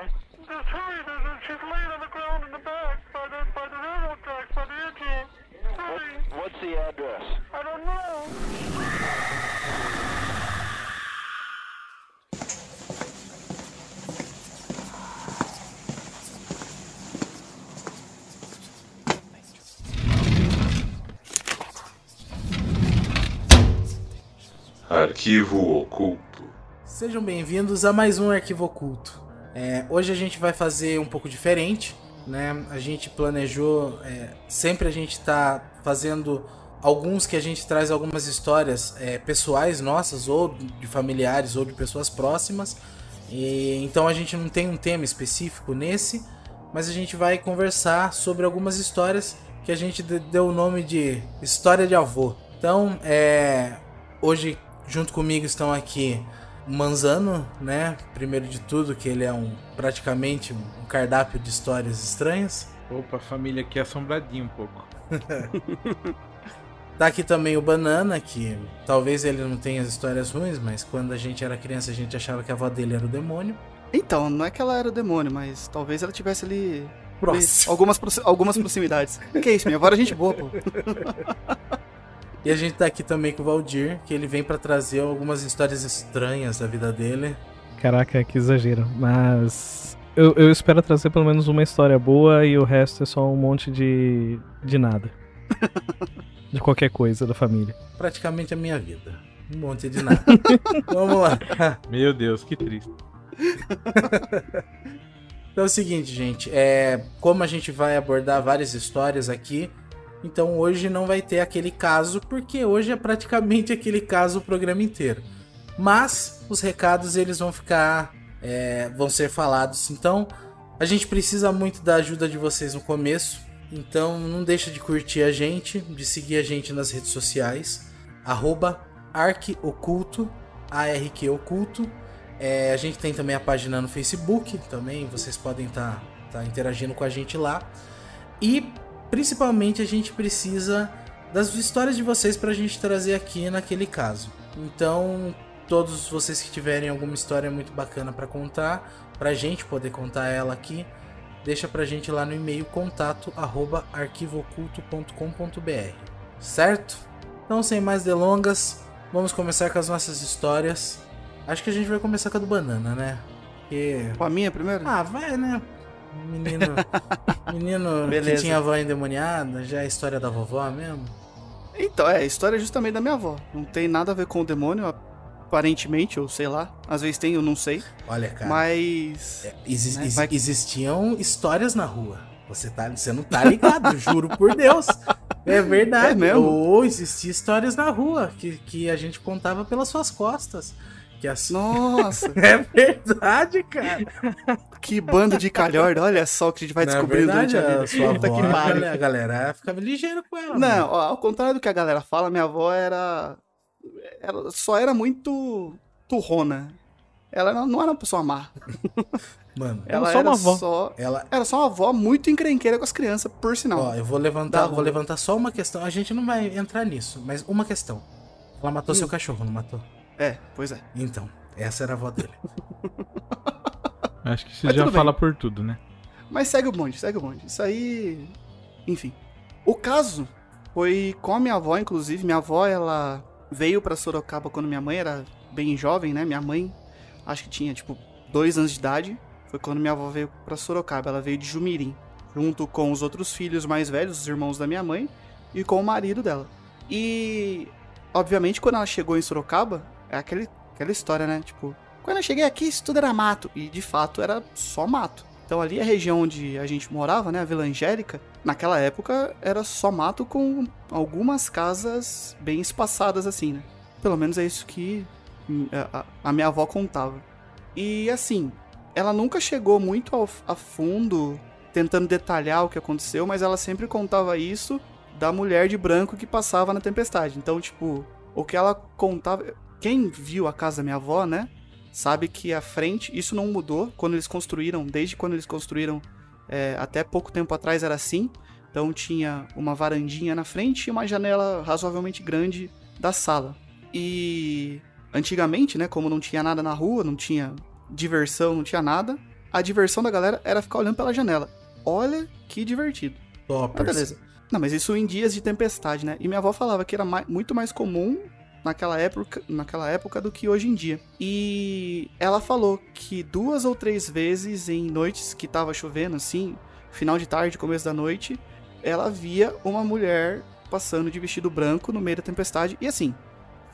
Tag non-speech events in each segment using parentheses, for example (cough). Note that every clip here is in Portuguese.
Just hurry, there's she's laying on the ground in the back by the, by the railroad tracks, by the engine. Hurry. What's the address? I don't know. Arquivo Oculto. Sejam bem-vindos a mais um Arquivo Oculto. É, hoje a gente vai fazer um pouco diferente, né? A gente planejou, é, sempre a gente está fazendo alguns que a gente traz algumas histórias é, pessoais nossas, ou de familiares, ou de pessoas próximas. E, então a gente não tem um tema específico nesse, mas a gente vai conversar sobre algumas histórias que a gente de- deu o nome de História de Avô. Então, é, hoje junto comigo estão aqui Manzano, né? Primeiro de tudo, que ele é um praticamente um cardápio de histórias estranhas. Opa, a família aqui é assombradinha um pouco. (laughs) Tá aqui também o Banana, que talvez ele não tenha as histórias ruins, mas quando a gente era criança a gente achava que a avó dele era o demônio. Então, não é que ela era o demônio, mas talvez ela tivesse ali. Próximo. Algumas, algumas proximidades. que isso, minha avó era gente boa, pô. (laughs) E a gente tá aqui também com o Valdir, que ele vem pra trazer algumas histórias estranhas da vida dele. Caraca, que exagero. Mas eu, eu espero trazer pelo menos uma história boa e o resto é só um monte de. de nada. (laughs) de qualquer coisa da família. Praticamente a minha vida. Um monte de nada. (laughs) Vamos lá. Meu Deus, que triste. (laughs) Então é o seguinte, gente. É, como a gente vai abordar várias histórias aqui, então hoje não vai ter aquele caso, porque hoje é praticamente (laughs) aquele caso o programa inteiro. Mas os recados eles vão ficar, é, vão ser falados. Então a gente precisa muito da ajuda de vocês no começo. Então não deixa de curtir a gente, de seguir a gente nas redes sociais, arroba ARQ Oculto. É, a gente tem também a página no Facebook, também vocês podem estar interagindo com a gente lá. E principalmente a gente precisa das histórias de vocês para a gente trazer aqui naquele caso. Então, todos vocês que tiverem alguma história muito bacana para contar, para a gente poder contar ela aqui, deixa pra gente lá no e-mail contato arroba arquivooculto.com.br, certo? Então, sem mais delongas, vamos começar com as nossas histórias. Acho que a gente vai começar com a do Banana, né? Porque... Com a minha primeiro? Ah, vai, né? Menino, (laughs) menino que Beleza. tinha avó endemoniada, já é a história da vovó mesmo. Então, é, a história é justamente da minha avó. Não tem nada a ver com o demônio, aparentemente, ou sei lá. Às vezes tem, eu não sei. Olha, cara, Mas. exis- né, ex- vai- existiam histórias na rua. Você, tá, você não tá ligado, (laughs) juro por Deus. É verdade. É mesmo? Ou existiam histórias na rua que, que a gente contava pelas suas costas. Que assim. Nossa, (laughs) É verdade, cara. que bando de calhorda. Olha só o que a gente vai Na descobrir verdade, durante a a vida. sua Puta avó, que pariu. a galera ficava ligeira com ela. Não, ó, ao contrário do que a galera fala, minha avó era. Ela só era muito turrona. Ela não era uma pessoa má. Mano, Ela só era uma avó. só. ela, Era só uma avó muito encrenqueira com as crianças, por sinal. Ó, eu vou levantar, vou levantar só uma questão. A gente não vai entrar nisso, mas uma questão. Ela matou Hum. seu cachorro, não matou? É, pois é. Então, essa era a avó dele. (laughs) Acho que isso Mas já fala bem. por tudo, né? Mas segue o bonde, segue o bonde. Isso aí. Enfim. O caso foi com a minha avó, inclusive. Minha avó, ela veio pra Sorocaba quando minha mãe era bem jovem, né? Minha mãe, acho que tinha, tipo, dois anos de idade. Foi quando minha avó veio pra Sorocaba. Ela veio de Jumirim, junto com os outros filhos mais velhos, os irmãos da minha mãe, e com o marido dela. E, obviamente, quando ela chegou em Sorocaba, é aquele, aquela história, né? Tipo, quando eu cheguei aqui, isso tudo era mato. E, de fato, era só mato. Então, ali a região onde a gente morava, né? A Vila Angélica, naquela época era só mato com algumas casas bem espaçadas, assim, né? Pelo menos é isso que hum, a, minha avó contava. E, assim, ela nunca chegou muito ao- a fundo tentando detalhar o que aconteceu, mas ela sempre contava isso da mulher de branco que passava na tempestade. Então, tipo, o que ela contava. Quem viu a casa da minha avó, né? Sabe que a frente. Isso não mudou quando eles construíram. Desde quando eles construíram, é, até pouco tempo atrás era assim. Então tinha uma varandinha na frente e uma janela razoavelmente grande da sala. E antigamente, né, como não tinha nada na rua, não tinha diversão, não tinha nada, a diversão da galera era ficar olhando pela janela. Olha que divertido. Ah, Toppers. beleza. Não, mas isso em dias de tempestade, né? E minha avó falava que era mai- muito mais comum naquela época, naquela época do que hoje em dia. E ela falou que duas ou três vezes em noites que tava chovendo, assim, final de tarde, começo da noite, ela via uma mulher passando de vestido branco no meio da tempestade. E assim,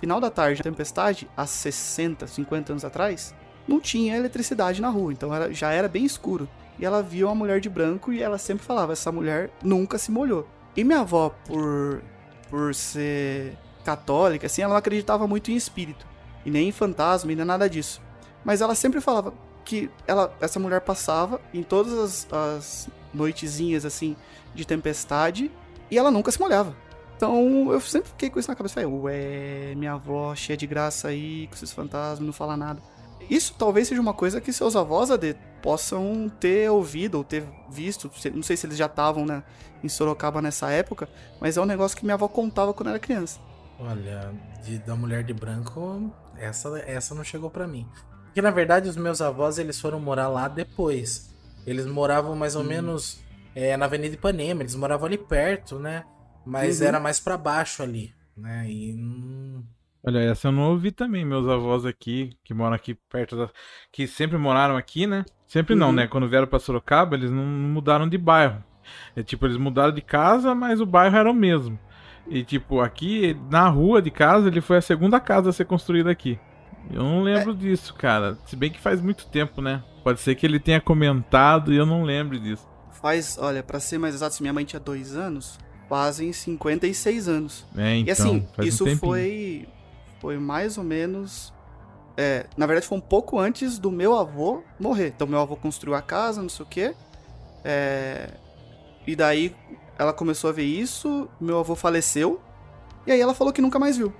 final da tarde, a tempestade, há 60, 50 anos atrás, não tinha eletricidade na rua, então era- já era bem escuro. E ela via uma mulher de branco e ela sempre falava: essa mulher nunca se molhou. E minha avó, por, por ser católica, assim, ela não acreditava muito em espírito. E nem em fantasma, e nem nada disso. Mas ela sempre falava que ela, essa mulher passava em todas as, as noitezinhas, assim, de tempestade, e ela nunca se molhava. Então eu sempre fiquei com isso na cabeça. Falei, ué, minha avó cheia de graça aí, com esses fantasmas, não fala nada. Isso talvez seja uma coisa que seus avós, AD, possam ter ouvido ou ter visto. Não sei se eles já estavam né, em Sorocaba nessa época, mas é um negócio que minha avó contava quando era criança. Olha, de- da mulher de branco, essa, essa não chegou pra mim. Porque na verdade os meus avós eles foram morar lá depois. Eles moravam mais ou menos é, na Avenida Ipanema, eles moravam ali perto, né? Mas Uhum. era mais pra baixo ali, né? E hum, Olha, essa eu não ouvi também. Meus avós aqui, que moram aqui perto da. que sempre moraram aqui, né? Sempre não, Uhum. né? Quando vieram pra Sorocaba, eles não mudaram de bairro. É tipo, eles mudaram de casa, mas o bairro era o mesmo. E tipo, aqui na rua de casa, ele foi a segunda casa a ser construída aqui. Eu não lembro disso, cara. Se bem que faz muito tempo, né? Pode ser que ele tenha comentado e eu não lembro disso. Faz, olha, pra ser mais exato, se minha mãe tinha dois anos, fazem 56 anos. É, então, e assim, um isso tempinho. foi. Foi mais ou menos. É, na verdade, foi um pouco antes do meu avô morrer. Então, meu avô construiu a casa, não sei o quê. É, e daí ela começou a ver isso, meu avô faleceu. E aí ela falou que nunca mais viu.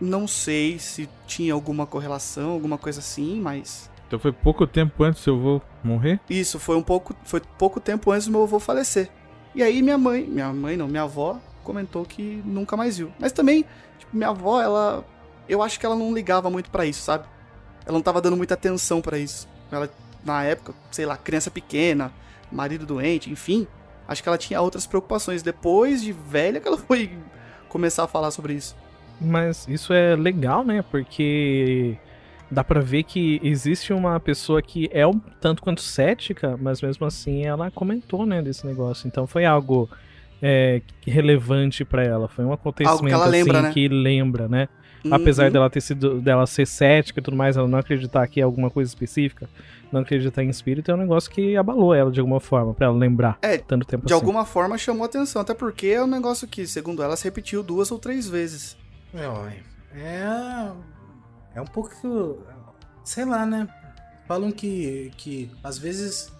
Não sei se tinha alguma correlação, alguma coisa assim, mas. Então foi pouco tempo antes do seu avô morrer? Isso, foi um pouco. Foi pouco tempo antes do meu avô falecer. E aí minha mãe, minha mãe não, minha avó comentou que nunca mais viu. Mas também, tipo, minha avó, ela. Eu acho que ela não ligava muito pra isso, sabe? Ela não tava dando muita atenção pra isso. Ela, na época, sei lá, criança pequena, marido doente, enfim. Acho que ela tinha outras preocupações. Depois de velha que ela (laughs) foi começar a falar sobre isso. Mas isso é legal, né? Porque dá pra ver que existe uma pessoa que é um tanto quanto cética, mas mesmo assim ela comentou, né, desse negócio. Então foi algo é, relevante pra ela. Foi um acontecimento ela assim lembra, né? que lembra, né? Apesar Uhum. dela ter sido dela ser cética e tudo mais, ela não acreditar que é alguma coisa específica, não acreditar em espírito, é um negócio que abalou ela de alguma forma, pra ela lembrar É, tanto tempo De assim. alguma forma chamou atenção, até porque é um negócio que, segundo ela, se repetiu duas ou três vezes. é, é. É um pouco. Sei lá, né? Falam que, que às vezes,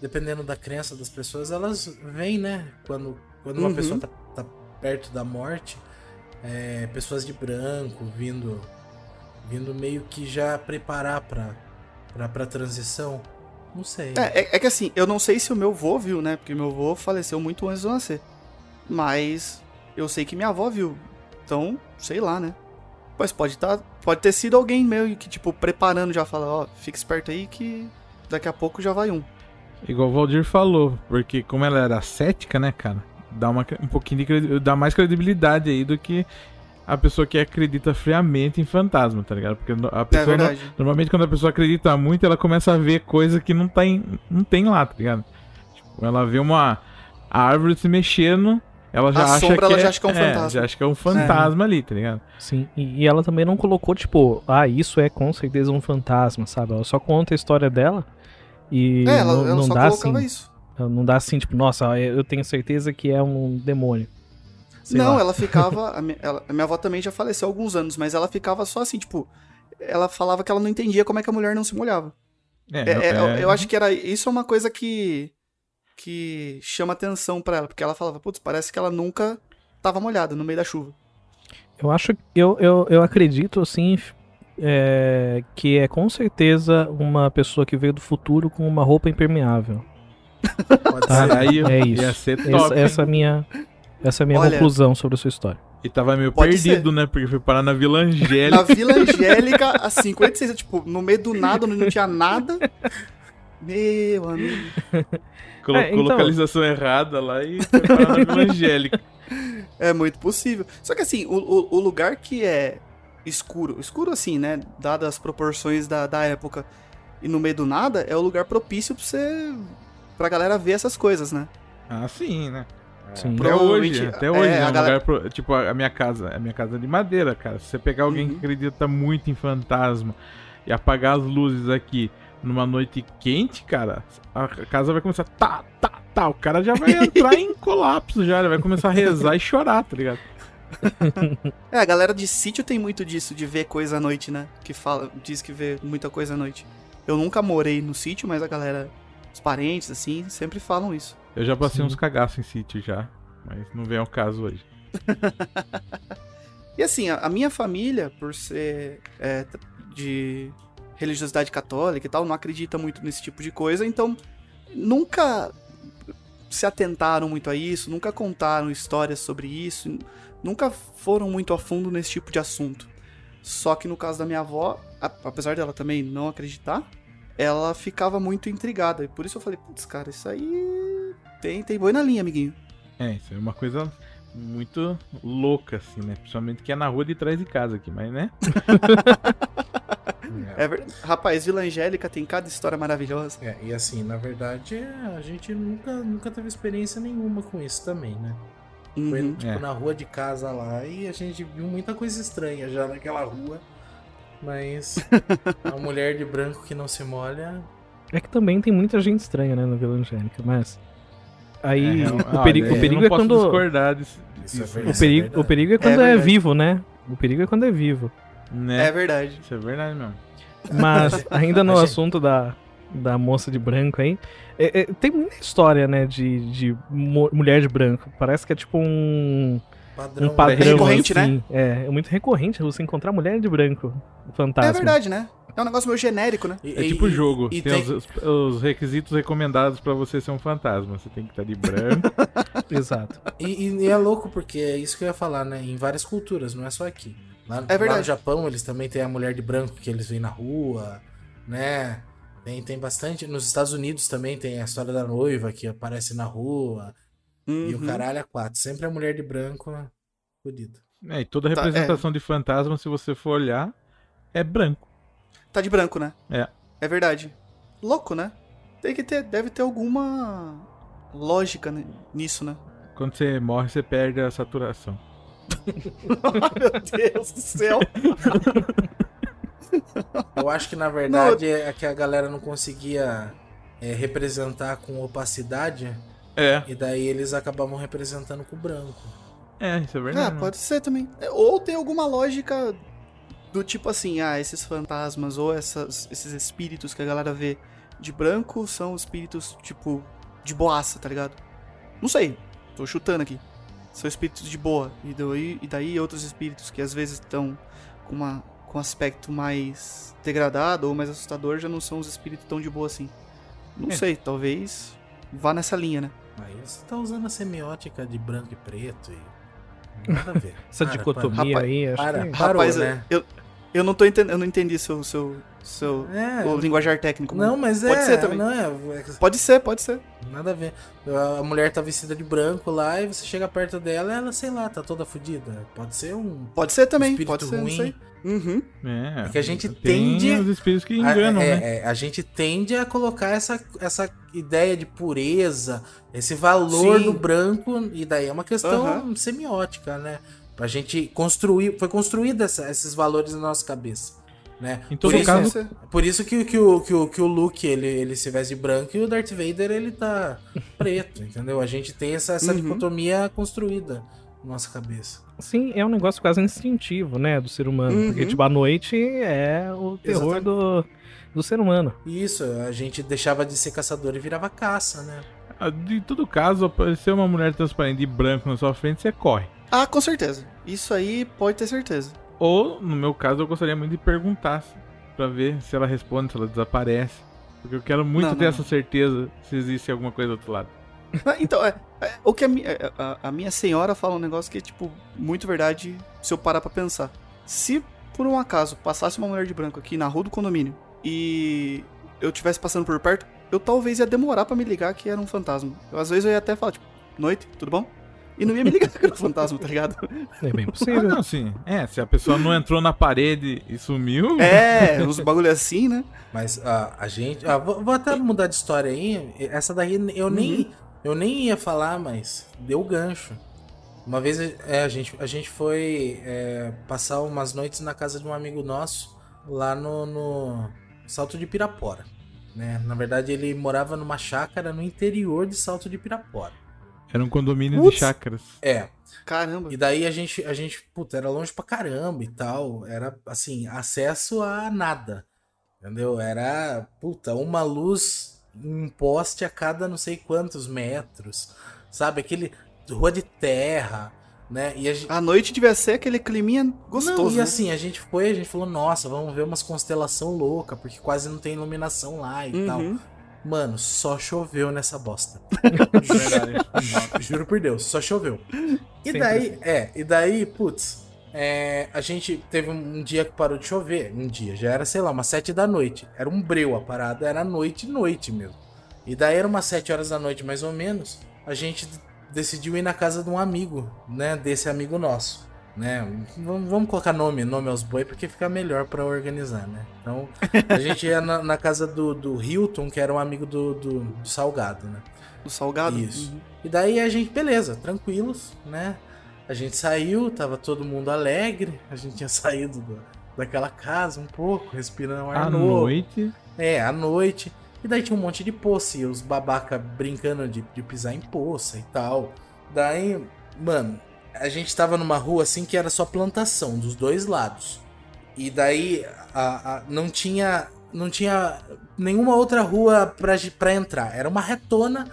dependendo da crença das pessoas, elas vêm, né? Quando, quando uma Uhum. pessoa tá, tá perto da morte, é, pessoas de branco vindo, vindo meio que já preparar pra, pra, pra transição. Não sei. É, é, é que assim, eu não sei se o meu vô viu, né? Porque meu vô faleceu muito antes de eu nascer. Mas eu sei que minha avó viu. Então, sei lá, né? Mas pode tá, pode ter sido alguém meio que, tipo, preparando já, fala, ó, fica esperto aí que daqui a pouco já vai um. Igual o Valdir falou, porque como ela era cética, né, cara? Dá uma, um pouquinho de dá mais credibilidade aí do que a pessoa que acredita friamente em fantasma, tá ligado? Porque no- a É pessoa no- verdade. normalmente quando a pessoa acredita muito, ela começa a ver coisa que não tem, não tem lá, tá ligado? Tipo, ela vê uma árvore se mexendo, ela já A acha sombra, que ela é, já acha que é um fantasma. já acha que é um fantasma ali, tá ligado? Sim, e, e ela também não colocou, tipo, ah, isso é com certeza um fantasma, sabe? Ela só conta a história dela e é, ela, não, ela não só dá colocava assim. isso. Não dá assim, tipo, nossa, eu tenho certeza que é um demônio. Sei não, lá. ela ficava. (laughs) A minha, ela- a minha avó também já faleceu há alguns anos, mas ela ficava só assim, tipo. Ela falava que ela não entendia como é que a mulher não se molhava. É, É, é, eu- é- Eu acho que era. Isso é uma coisa que. que chama atenção pra ela, porque ela falava, putz, parece que ela nunca tava molhada no meio da chuva. Eu acho, eu, eu, eu acredito, assim, é, que é com certeza uma pessoa que veio do futuro com uma roupa impermeável. Pode Tá? ser. Aí É isso. ia ser Essa, essa é a minha, essa é a minha Olha- conclusão sobre a sua história. E tava meio Pode perdido, né? Porque foi parar na Vila Angélica. Na Vila Angélica, a 56, tipo, no meio do nada, onde não tinha nada. Meu amigo. Colocou É, então- localização errada lá e foi parar na Vila Angélica. É muito possível. Só que assim, o, o, o lugar que é escuro, escuro assim, né? Dadas as proporções da, da época, e no meio do nada, é o lugar propício pra você. Pra galera ver essas coisas, né? Ah, sim, né? Sim. Até hoje, até é, hoje é, a um galera- lugar pro- tipo a a minha casa, a minha casa é de madeira, cara. Se você pegar alguém Uhum. que acredita muito em fantasma e apagar as luzes aqui numa noite quente, cara, a casa vai começar tá, tá, tá, o cara já vai entrar em (laughs) colapso já, ele vai começar a rezar e chorar, tá ligado? (laughs) É, a galera de sítio tem muito disso, de ver coisa à noite, né? Que fala, diz que vê muita coisa à noite. Eu nunca morei no sítio, mas a galera, os parentes, assim, sempre falam isso. Eu já passei Sim. uns cagaços em sítio já, mas não vem ao caso hoje. (laughs) E assim, a, a minha família, por ser é, de religiosidade católica e tal, não acredita muito nesse tipo de coisa, então nunca se atentaram muito a isso, nunca contaram histórias sobre isso, nunca foram muito a fundo nesse tipo de assunto. Só que no caso da minha avó, apesar dela também não acreditar, ela ficava muito intrigada. E por isso eu falei, putz, cara, isso aí tem, tem boi na linha, amiguinho. É, isso é uma coisa muito louca, assim, né? Principalmente que é na rua de trás de casa aqui, mas né? (laughs) É verdade. Rapaz, Vila Angélica tem cada história maravilhosa. É, e assim, na verdade, a gente nunca, nunca teve experiência nenhuma com isso também, né? Foi Uhum. tipo É. na rua de casa lá e a gente viu muita coisa estranha já naquela rua. Mas a mulher de branco que não se molha. É que também tem muita gente estranha, né, na Vila Angélica, mas. Aí É, o, perigo, o perigo é posso quando. discordar disso, Isso é disso, verdade. O perigo, verdade. o perigo é quando é, verdade. vivo, né? O perigo é quando é vivo. né? É verdade. Isso é verdade mesmo. Mas (laughs) ainda no assunto da, da moça de branco aí, é- é, tem muita história, né, de, de mu- mulher de branco. Parece que é tipo um, Padrão. um padrão. recorrente, né? assim. É, é muito recorrente você encontrar mulher de branco fantasma. É verdade, né? É um negócio meio genérico, né? E- É e- tipo e- jogo. E tem tem, os, os requisitos recomendados pra você ser um fantasma. Você tem que estar de branco. (laughs) (laughs) Exato. E, e é louco porque é isso que eu ia falar, né? Em várias culturas, não é só aqui. Lá, É lá no verdade. Japão, eles também têm a mulher de branco que eles veem na rua, né? Tem, tem bastante. Nos Estados Unidos também tem a história da noiva que aparece na rua. E o Uhum. caralho é quatro. Sempre a mulher de branco fodida. é, e toda Tá, representação de fantasma, se você for olhar, é branco. Tá de branco, né? É. É verdade. Louco, né? Tem que ter, deve ter alguma lógica né, nisso, né? Quando você morre, você perde a saturação. (laughs) Meu Deus do céu. (laughs) Eu acho que na verdade é que a galera não conseguia é, representar com opacidade. É. E daí eles acabavam representando com branco. É, isso é Ah, verdade. pode ser também. Ou tem alguma lógica do tipo assim, ah, esses fantasmas ou essas, esses espíritos que a galera vê de branco são espíritos, tipo, de boaça, tá ligado? Não sei, tô chutando aqui. São espíritos de boa. E daí, e daí outros espíritos que às vezes estão com, uma, com um aspecto mais degradado ou mais assustador já não são os espíritos tão de boa assim. Não É. sei, talvez vá nessa linha, né? Aí você tá usando a semiótica de branco e preto e. Nada a ver. (laughs) Essa Para, dicotomia Rapaz, aí, acho para, que... para. Parou, Rapaz, né? eu, eu não tô entendendo, eu não entendi seu, seu, seu É. o linguajar técnico. Não, mas é. Pode ser também. Não é, é- Pode ser, pode ser. Nada a ver. A mulher tá vestida de branco lá e você chega perto dela ela, sei lá, tá toda fodida. Pode ser um. Pode ser também, Espírito pode ser, ruim. Uhum. É, É que a gente tende- os espíritos que a, enganam, é, né? é, a gente tende a colocar essa, essa ideia de pureza, esse valor Sim. do branco, e daí é uma questão Aham. semiótica, né? Pra gente construir. Foi construída essa- esses valores na nossa cabeça. Né? Em Por todo isso- caso- Pode ser. Por isso que, que, o, que, o, que o Luke ele, ele se veste de branco e o Darth Vader ele tá (laughs) preto, entendeu? A gente tem essa, essa Uhum. dicotomia construída na nossa cabeça. Sim, é um negócio quase instintivo, né, do ser humano. Uhum. Porque, tipo, a noite é o terror do, do ser humano. Isso, a gente deixava de ser caçador e virava caça, né? Ah, De todo caso, aparecer uma mulher transparente de branco na sua frente, você corre. Ah, com certeza. Isso aí pode ter certeza. Ou, no meu caso, eu gostaria muito de perguntar pra ver se ela responde, se ela desaparece. Porque eu quero muito Não, ter não, essa certeza se existe alguma coisa do outro lado. Ah, Então, é, é, o que a, mi- é, a- a minha senhora fala um negócio que é, tipo, muito verdade se eu parar pra pensar. Se, por um acaso, passasse uma mulher de branco aqui na rua do condomínio e eu tivesse passando por perto, eu talvez ia demorar pra me ligar que era um fantasma. Eu, às vezes eu ia até falar, tipo, noite, tudo bom? E não ia me ligar que era um fantasma, tá ligado? É bem Ah, possível. não, sim. É, se a pessoa não entrou na parede e sumiu. É, uns bagulho assim, né? Mas ah, a gente. ah, vou, vou até mudar de história aí. Essa daí eu nem. Eu nem ia falar, mas deu gancho. Uma vez é, a, gente, a gente foi é, passar umas noites na casa de um amigo nosso, lá no, no Salto de Pirapora. Né? Na verdade, ele morava numa chácara no interior de Salto de Pirapora. Era um condomínio Putz. de chácaras. É, Caramba. e daí a gente, a gente, puta, era longe pra caramba e tal. Era, assim, acesso a nada. Entendeu? Era, puta, uma luz, um poste a cada não sei quantos metros. Sabe? Aquele rua de terra, né? E a gente. A noite devia ser aquele climinha gostoso. Não, e né? assim, a gente foi, a gente falou, nossa, vamos ver umas constelação louca, porque quase não tem iluminação lá e tal. Mano, só choveu nessa bosta. (laughs) Verdade. (laughs) Juro por Deus, só choveu. E Sempre daí, é, e daí, putz, é, a gente teve um dia que parou de chover. Um dia, já era, sei lá, umas sete da noite. Era um breu a parada, era noite, noite mesmo. E daí era umas sete horas da noite, mais ou menos. A gente decidiu ir na casa de um amigo, né? Desse amigo nosso. Né? Vamos, vamos colocar nome, nome aos boi, porque fica melhor pra organizar, né? Então, (laughs) a gente ia na, na casa do, do Hilton, que era um amigo do, do, do Salgado, né? O salgado. Isso. Uhum. E daí a gente, beleza, tranquilos, né? A gente saiu, tava todo mundo alegre, a gente tinha (laughs) saído do- daquela casa um pouco, respirando um ar À novo. noite. É, à noite. E daí tinha um monte de poça, e os babaca brincando de, de pisar em poça e tal. Daí, mano, a gente tava numa rua assim que era só plantação, dos dois lados. E daí a, a- não tinha não tinha nenhuma outra rua pra entrar. Era uma retona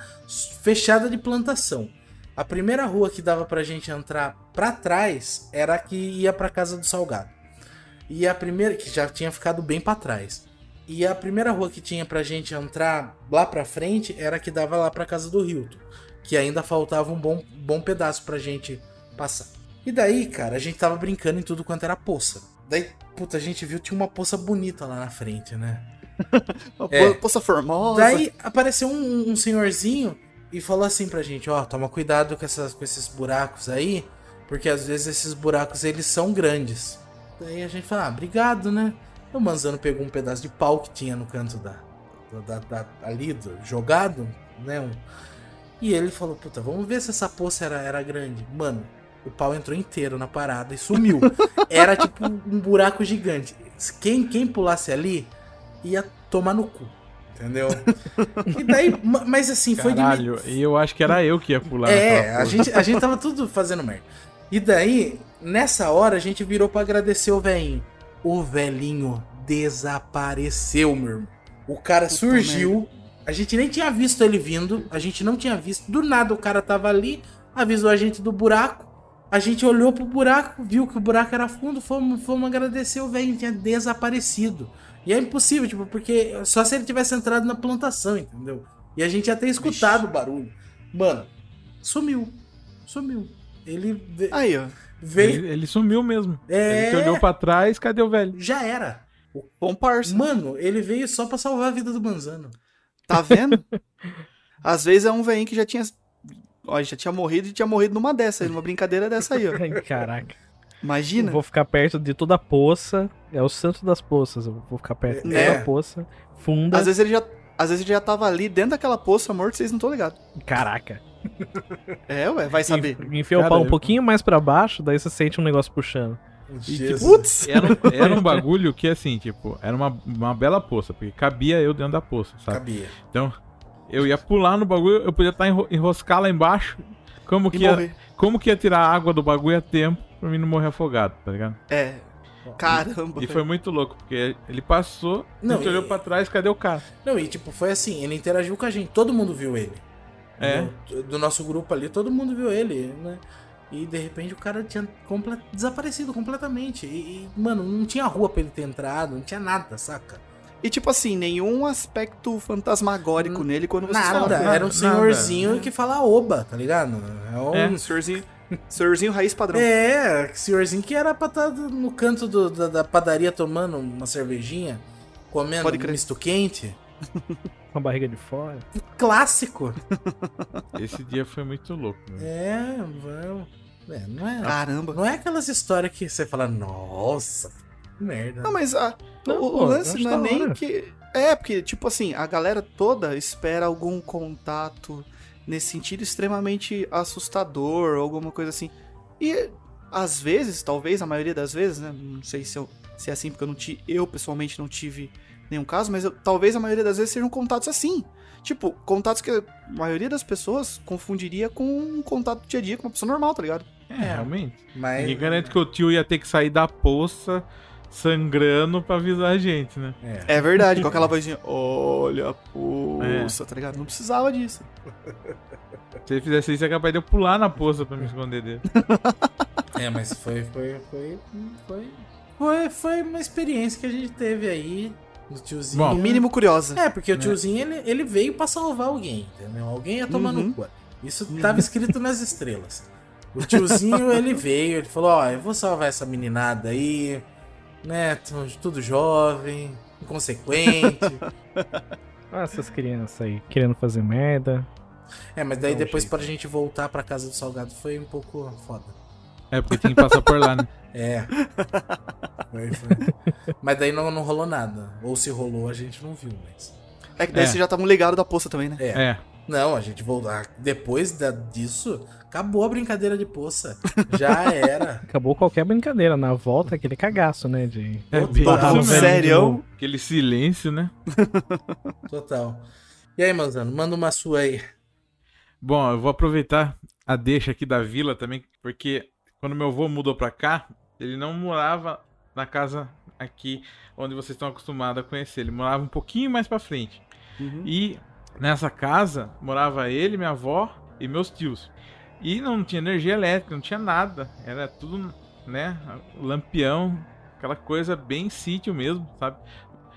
fechada de plantação. A primeira rua que dava pra gente entrar pra trás era a que ia pra casa do Salgado. E a primeira, que já tinha ficado bem pra trás. E a primeira rua que tinha pra gente entrar lá pra frente era a que dava lá pra casa do Hilton. Que ainda faltava um bom, bom pedaço pra gente passar. E daí, cara, a gente tava brincando em tudo quanto era poça. Daí, puta, a gente viu tinha uma poça bonita lá na frente, né? (laughs) Uma É. po- Poça formosa. Daí apareceu um, um senhorzinho e falou assim pra gente, ó, toma cuidado com, essas, com esses buracos aí, porque às vezes esses buracos eles são grandes. Daí a gente fala, ah, obrigado, né? O Manzano pegou um pedaço de pau que tinha no canto da, da, da- ali, do, jogado, né? um- e ele falou, puta, vamos ver se essa poça era, era grande. Mano, o pau entrou inteiro na parada e sumiu. (laughs) Era tipo um buraco gigante. Quem, quem pulasse ali ia tomar no cu. Entendeu? E daí, ma- mas assim, foi de. Caralho, e eu acho que era eu que ia pular É, a gente, a gente tava tudo fazendo merda. E daí, nessa hora, a gente virou pra agradecer o velhinho. O velhinho desapareceu, meu irmão. O cara surgiu. A gente nem tinha visto ele vindo. A gente não tinha visto. Do nada o cara tava ali, avisou a gente do buraco. A gente olhou pro buraco, viu que o buraco era fundo, fomos, fomos agradecer o velho, tinha desaparecido. E é impossível, tipo, porque só se ele tivesse entrado na plantação, entendeu? E a gente ia ter escutado o barulho. Mano, sumiu. Sumiu. Ele Aí, ó. veio. Ele, ele sumiu mesmo. É. Ele olhou pra trás, cadê o velho? Já era. Bom parça. Mano, ele veio só pra salvar a vida do Manzano. Tá vendo? (laughs) Às vezes é um velhinho que já tinha. Ó, já tinha morrido e tinha morrido numa dessa aí, numa brincadeira dessa aí, ó. (laughs) Caraca. Imagina. Eu vou ficar perto de toda a poça. É o santo das poças. Eu vou ficar perto de É. toda a poça. Funda. Às vezes ele já. Às vezes ele já tava ali dentro daquela poça morto, vocês não estão ligados. Caraca. É, ué, vai saber. Enfia o pau um pouquinho mais pra baixo, daí você sente um negócio puxando. E, Jesus. putz! Era um, era um bagulho que, assim, tipo, era uma, uma bela poça, porque cabia eu dentro da poça, sabe? Cabia. Então, eu ia pular no bagulho, eu podia estar enro enroscar lá embaixo. Como E que, ia, como que ia tirar a água do bagulho a tempo pra mim não morrer afogado, tá ligado? É. Caramba. E foi muito louco, porque ele passou, Não, gente olhou e- pra trás, cadê o cara? Não, e tipo, foi assim, ele interagiu com a gente, todo mundo viu ele. É. Do, do nosso grupo ali, todo mundo viu ele, né? E de repente o cara tinha desaparecido completamente. E, e, mano, não tinha rua pra ele ter entrado, não tinha nada, saca? E tipo assim, nenhum aspecto fantasmagórico nele quando vocês Nada, falam. era um nada. senhorzinho que fala oba, tá ligado? É um. É. Um senhorzinho, senhorzinho raiz padrão. É, senhorzinho que era pra estar no canto do- da, da padaria tomando uma cervejinha, comendo Pode um misto quente. (laughs) com a barriga de fora. Clássico. (laughs) Esse dia foi muito louco. né? É, vamos. É, não é. Caramba. Não é aquelas histórias que você fala, nossa, merda. Não, mas a- Não, o, o pô, lance acho não é nem hora. que. É, porque, tipo assim, a galera toda espera algum contato nesse sentido extremamente assustador, ou alguma coisa assim. E às vezes, talvez, a maioria das vezes, né? Não sei se, eu, se é assim, porque eu não tive. Eu pessoalmente não tive nenhum caso, mas eu- talvez a maioria das vezes sejam contatos assim. Tipo, contatos que a maioria das pessoas confundiria com um contato do dia a dia com uma pessoa normal, tá ligado? É, realmente. Mas. Ninguém garante que o tio ia ter que sair da poça sangrando pra avisar a gente, né? É. É verdade, com aquela vozinha, olha, poça, tá ligado? Não precisava disso. Se ele fizesse isso, é capaz de eu pular na poça pra me esconder dele. (laughs) É, mas foi, foi, foi, foi, foi, foi uma experiência que a gente teve aí do tiozinho. Bom. No mínimo curiosa. É, porque o tiozinho, ele, ele veio pra salvar alguém, entendeu? Alguém ia tomar Uhum. no cu. Isso tava escrito nas estrelas. O tiozinho, ele veio, ele falou, ó, eu vou salvar essa meninada aí, né, tudo jovem, inconsequente. (laughs) Ah, essas crianças aí, querendo fazer merda. É, mas daí um depois jeito. pra gente voltar pra casa do Salgado foi um pouco foda. É, porque tinha que passar por lá, né? (laughs) É. Foi, foi. Mas daí não, não rolou nada. Ou se rolou, a gente não viu, mas... É que daí É. vocês já estavam ligados da poça também, né? É. É. Não, a gente voltou. ah, Depois da, disso, acabou a brincadeira de poça. Já era. (laughs) Acabou qualquer brincadeira. Na volta, aquele cagaço, né? De É, Total. de Sério? novo. Aquele silêncio, né? (laughs) Total. E aí, Manzano, manda uma sua aí. Bom, eu vou aproveitar a deixa aqui da vila também, porque quando meu avô mudou pra cá, ele não morava na casa aqui onde vocês estão acostumados a conhecer. Ele morava um pouquinho mais pra frente. Uhum. E nessa casa morava ele, minha avó e meus tios. E não tinha energia elétrica, não tinha nada. Era tudo, né, lampião, aquela coisa bem sítio mesmo, sabe?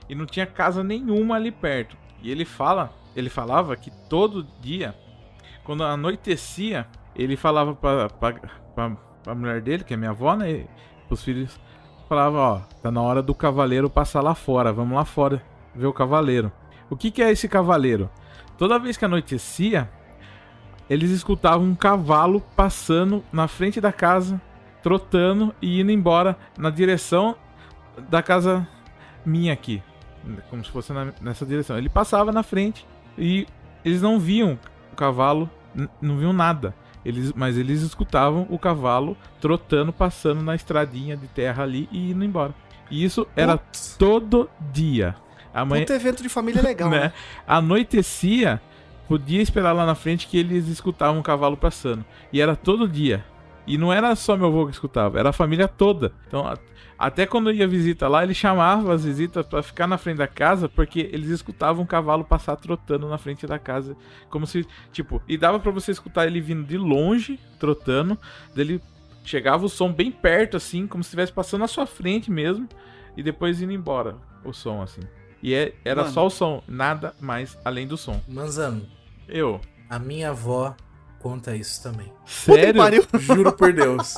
E não tinha casa nenhuma ali perto. E ele fala, ele falava que todo dia, quando anoitecia, ele falava pra, pra, pra, pra mulher dele, que é minha avó, né, pros filhos, falava, ó, tá na hora do cavaleiro passar lá fora, vamos lá fora ver o cavaleiro. O que, que é esse cavaleiro? Toda vez que anoitecia, eles escutavam um cavalo passando na frente da casa, trotando e indo embora na direção da casa minha aqui. Como se fosse na- nessa direção. Ele passava na frente e eles não viam o cavalo, não viam nada. Eles, mas eles escutavam o cavalo trotando, passando na estradinha de terra ali e indo embora. E isso era Putz, todo dia. A mãe, Puta evento de família legal, (laughs) né? né? Anoitecia, podia esperar lá na frente que eles escutavam um cavalo passando. E era todo dia. E não era só meu avô que escutava, era a família toda. Então, até quando ia visita lá, ele chamava as visitas pra ficar na frente da casa, porque eles escutavam um cavalo passar trotando na frente da casa, como se, tipo, e dava pra você escutar ele vindo de longe, trotando, dele chegava o som bem perto assim, como se estivesse passando na sua frente mesmo, e depois indo embora o som assim. E é- era Mano. só o som, nada mais além do som. Manzano, Eu. a minha avó conta isso também. Puta que Sério? pariu. (laughs) Juro por Deus.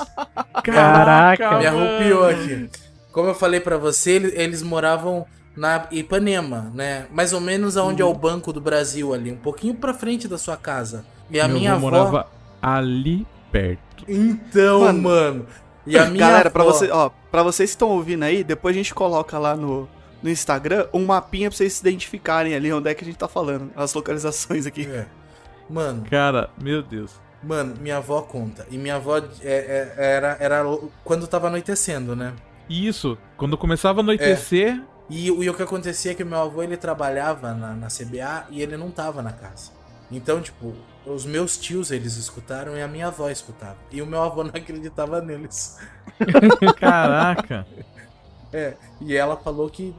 Caraca. Me arrupiou aqui. Como eu falei pra você, ele- eles moravam na Ipanema, né? Mais ou menos aonde é o Banco do Brasil ali, um pouquinho pra frente da sua casa. E a Meu minha avó. morava ali perto. Então, Mano. mano. E a minha Galera, avó- você, ó, pra vocês que estão ouvindo aí, depois a gente coloca lá no, no Instagram um mapinha pra vocês se identificarem ali onde é que a gente tá falando. As localizações aqui. É. Mano, Cara, meu Deus. mano, minha avó conta. E minha avó é- é- era, era quando tava anoitecendo, né? E isso, quando começava a anoitecer, E, o- e o que acontecia é que meu avô ele trabalhava na, na CBA e ele não tava na casa. Então, tipo, os meus tios eles escutaram e a minha avó escutava. E o meu avô (laughs) não acreditava neles. caraca. É, e ela falou que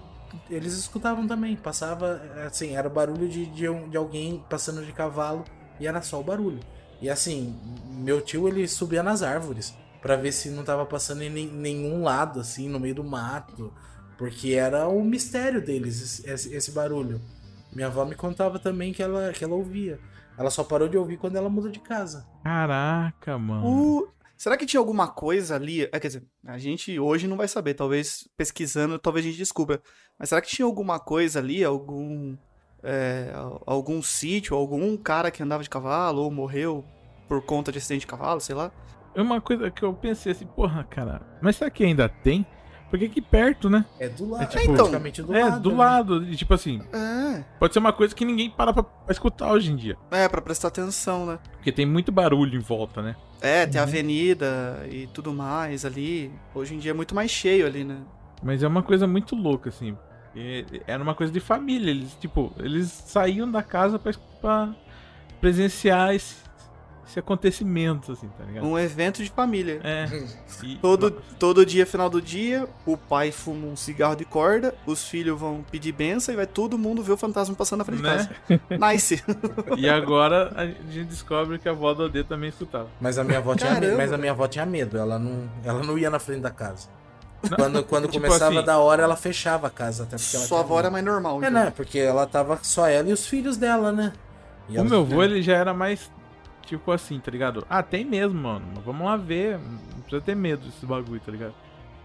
eles escutavam também. Passava, assim, era o barulho de, de, um- de alguém passando de cavalo e era só o barulho. E assim, meu tio ele subia nas árvores pra ver se não tava passando em nenhum lado, assim, no meio do mato. Porque era o mistério deles, esse- esse, esse barulho. Minha avó me contava também que ela, que ela ouvia. Ela só parou de ouvir quando ela mudou de casa. Caraca, mano. O- Será que tinha alguma coisa ali? É, quer dizer, a gente hoje não vai saber, talvez pesquisando, talvez a gente descubra. Mas será que tinha alguma coisa ali, algum é, al- algum sítio, algum cara que andava de cavalo ou morreu por conta de acidente de cavalo, sei lá. É uma coisa que eu pensei assim, porra, cara, mas será que ainda tem? Porque aqui perto, né? É do lado. É É, tipo- praticamente do é, lado. do né? lado. E tipo assim, É, pode ser uma coisa que ninguém para pra, pra escutar hoje em dia. é, pra prestar atenção, né? Porque tem muito barulho em volta, né? É, tem Uhum. avenida e tudo mais ali. Hoje em dia é muito mais cheio ali, né? Mas é uma coisa muito louca, assim. Era uma coisa de família. Eles, tipo, eles saíam da casa pra, pra presenciar esse, esse acontecimento, assim, tá ligado? Um evento de família. É. (laughs) E- Todo, todo dia, final do dia, o pai fuma um cigarro de corda, os filhos vão pedir benção e vai todo mundo ver o fantasma passando na frente de Né? casa. (laughs) Nice. (laughs) E agora a gente descobre que a avó do AD também escutava. Mas a minha avó tinha medo, Caramba. mas a minha avó tinha medo, ela não, ela não ia na frente da casa. Não, Quando, quando tipo começava assim- da hora, ela fechava a casa, até porque ela Sua avó era mais normal. É, então. né? Porque ela tava só ela e os filhos dela, né? E O meu avô, ele já era mais, tipo assim, tá ligado? Ah, tem mesmo, mano. mas Vamos lá ver. Não precisa ter medo desse bagulho, tá ligado?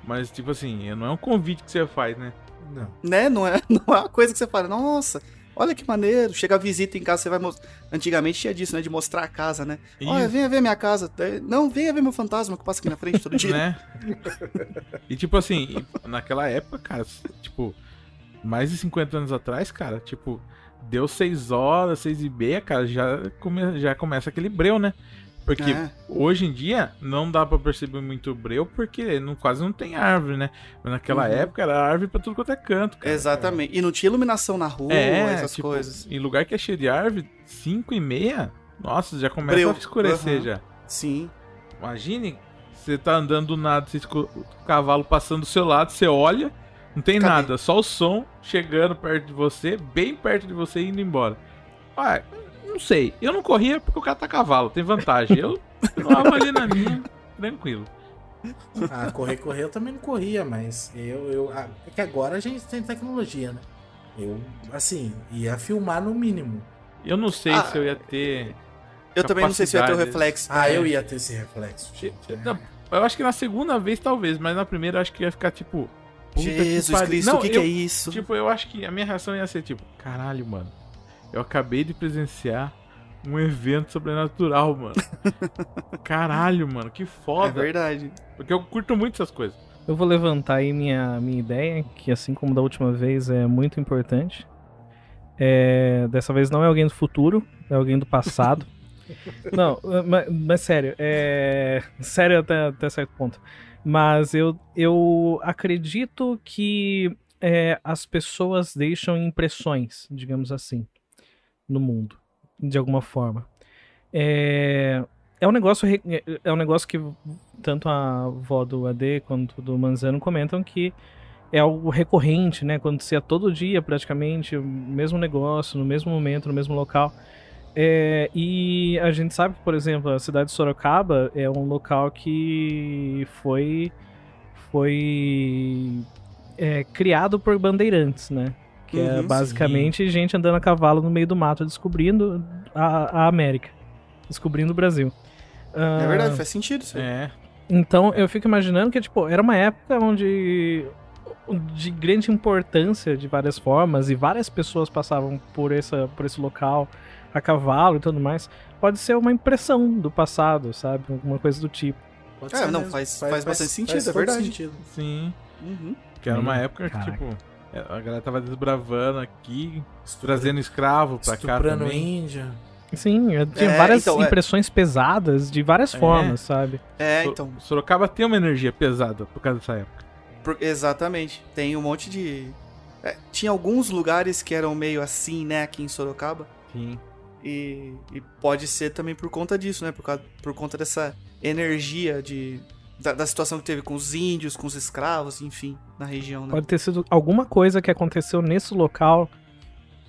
Mas, tipo assim, não é um convite que você faz, né? Não. Né? Não é, (laughs) não é uma coisa que você fala, nossa, olha que maneiro. Chega a visita em casa, você vai mostrar. Antigamente tinha disso, né? De mostrar a casa, né? Olha, Isso. venha ver minha casa. Não, venha ver meu fantasma que passa aqui na frente todo dia. (laughs) né? e tipo assim, naquela época, cara, tipo, mais de 50 anos atrás, cara, tipo, deu 6 horas, 6 e meia, cara, já, come, já começa aquele breu, né? Porque É. hoje em dia não dá pra perceber muito breu porque não, quase não tem árvore, né? Mas naquela Uhum. época era árvore pra tudo quanto é canto, cara. Exatamente. E não tinha iluminação na rua, É, essas tipo, coisas. em lugar que é cheio de árvore, 5 e meia, nossa, já começa Breu. a escurecer Aham. já. Sim. Imagine, você tá andando do nada, você escuta o cavalo passando do seu lado, você olha, não tem Cadê? nada, só o som chegando perto de você, bem perto de você e indo embora. Ah, não sei, eu não corria porque o cara tá a cavalo, tem vantagem. Eu (laughs) continuava ali na minha, tranquilo. Ah, correr, correr eu também não corria, mas eu. eu ah, é que agora a gente tem tecnologia, né? Eu, assim, ia filmar no mínimo. Eu não sei Ah, se eu ia ter. Eu também não sei se ia ter o reflexo. Ah, É. eu ia ter esse reflexo. Não, Eu acho que na segunda vez talvez, mas na primeira eu acho que ia ficar tipo. Puta que Jesus pariu. Cristo, o que, que é isso? Tipo, eu acho que a minha reação ia ser tipo, caralho, mano. Eu acabei de presenciar um evento sobrenatural, mano. (laughs) Caralho, mano, que é foda. verdade. Porque eu curto muito essas coisas. Eu vou levantar aí minha, minha ideia, que assim como da última vez é muito importante. É, dessa vez não é alguém do futuro, é alguém do passado. (laughs) não, mas, mas sério, é, sério até, até certo ponto. Mas eu, eu acredito que é, as pessoas deixam impressões, digamos assim, no mundo, de alguma forma. É, é um negócio é um negócio que tanto a avó do AD quanto do Manzano comentam que é algo recorrente, né? Acontecia todo dia praticamente, o mesmo negócio, no mesmo momento, no mesmo local. É, e a gente sabe que, por exemplo, a cidade de Sorocaba é um local que foi, foi é, criado por bandeirantes, né? Que é Uhum, basicamente gente andando a cavalo no meio do mato descobrindo a, a América, descobrindo o Brasil. É Ah, verdade, faz sentido isso. É. então eu fico imaginando que, tipo, era uma época onde de grande importância de várias formas e várias pessoas passavam por, essa, por esse local a cavalo e tudo mais. Pode ser uma impressão do passado, sabe? Alguma coisa do tipo. Pode É, ser não, mesmo. faz- faz bastante sentido, é todo verdade. sentido. Sim. Uhum. Que era uma Aí, época que, caraca. tipo, a galera tava desbravando aqui, trazendo escravo pra cá também. índia. Sim, eu tinha É, várias então, é. impressões pesadas de várias É. formas, sabe? É, então. Sorocaba tem uma energia pesada por causa dessa época. por- exatamente. Tem um monte de. é, tinha alguns lugares que eram meio assim, né, aqui em Sorocaba. Sim. E, e pode ser também por conta disso, né? Por, causa, por conta dessa energia de. Da, da situação que teve com os índios, com os escravos, enfim, na região, né? Pode ter sido alguma coisa que aconteceu nesse local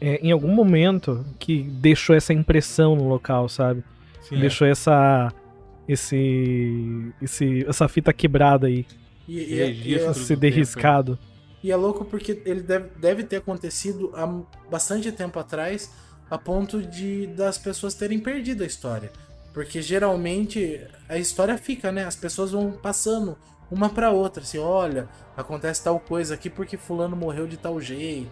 é, em algum momento que deixou essa impressão no local, sabe? Sim. Deixou essa. Esse, esse. Essa fita quebrada aí. E, e, Registro. e, Tudo Esse do derriscado. e é louco porque ele deve, deve ter acontecido há bastante tempo atrás, a ponto de das pessoas terem perdido a história. Porque geralmente a história fica, né? As pessoas vão passando uma pra outra, assim, olha, acontece tal coisa aqui porque fulano morreu de tal jeito.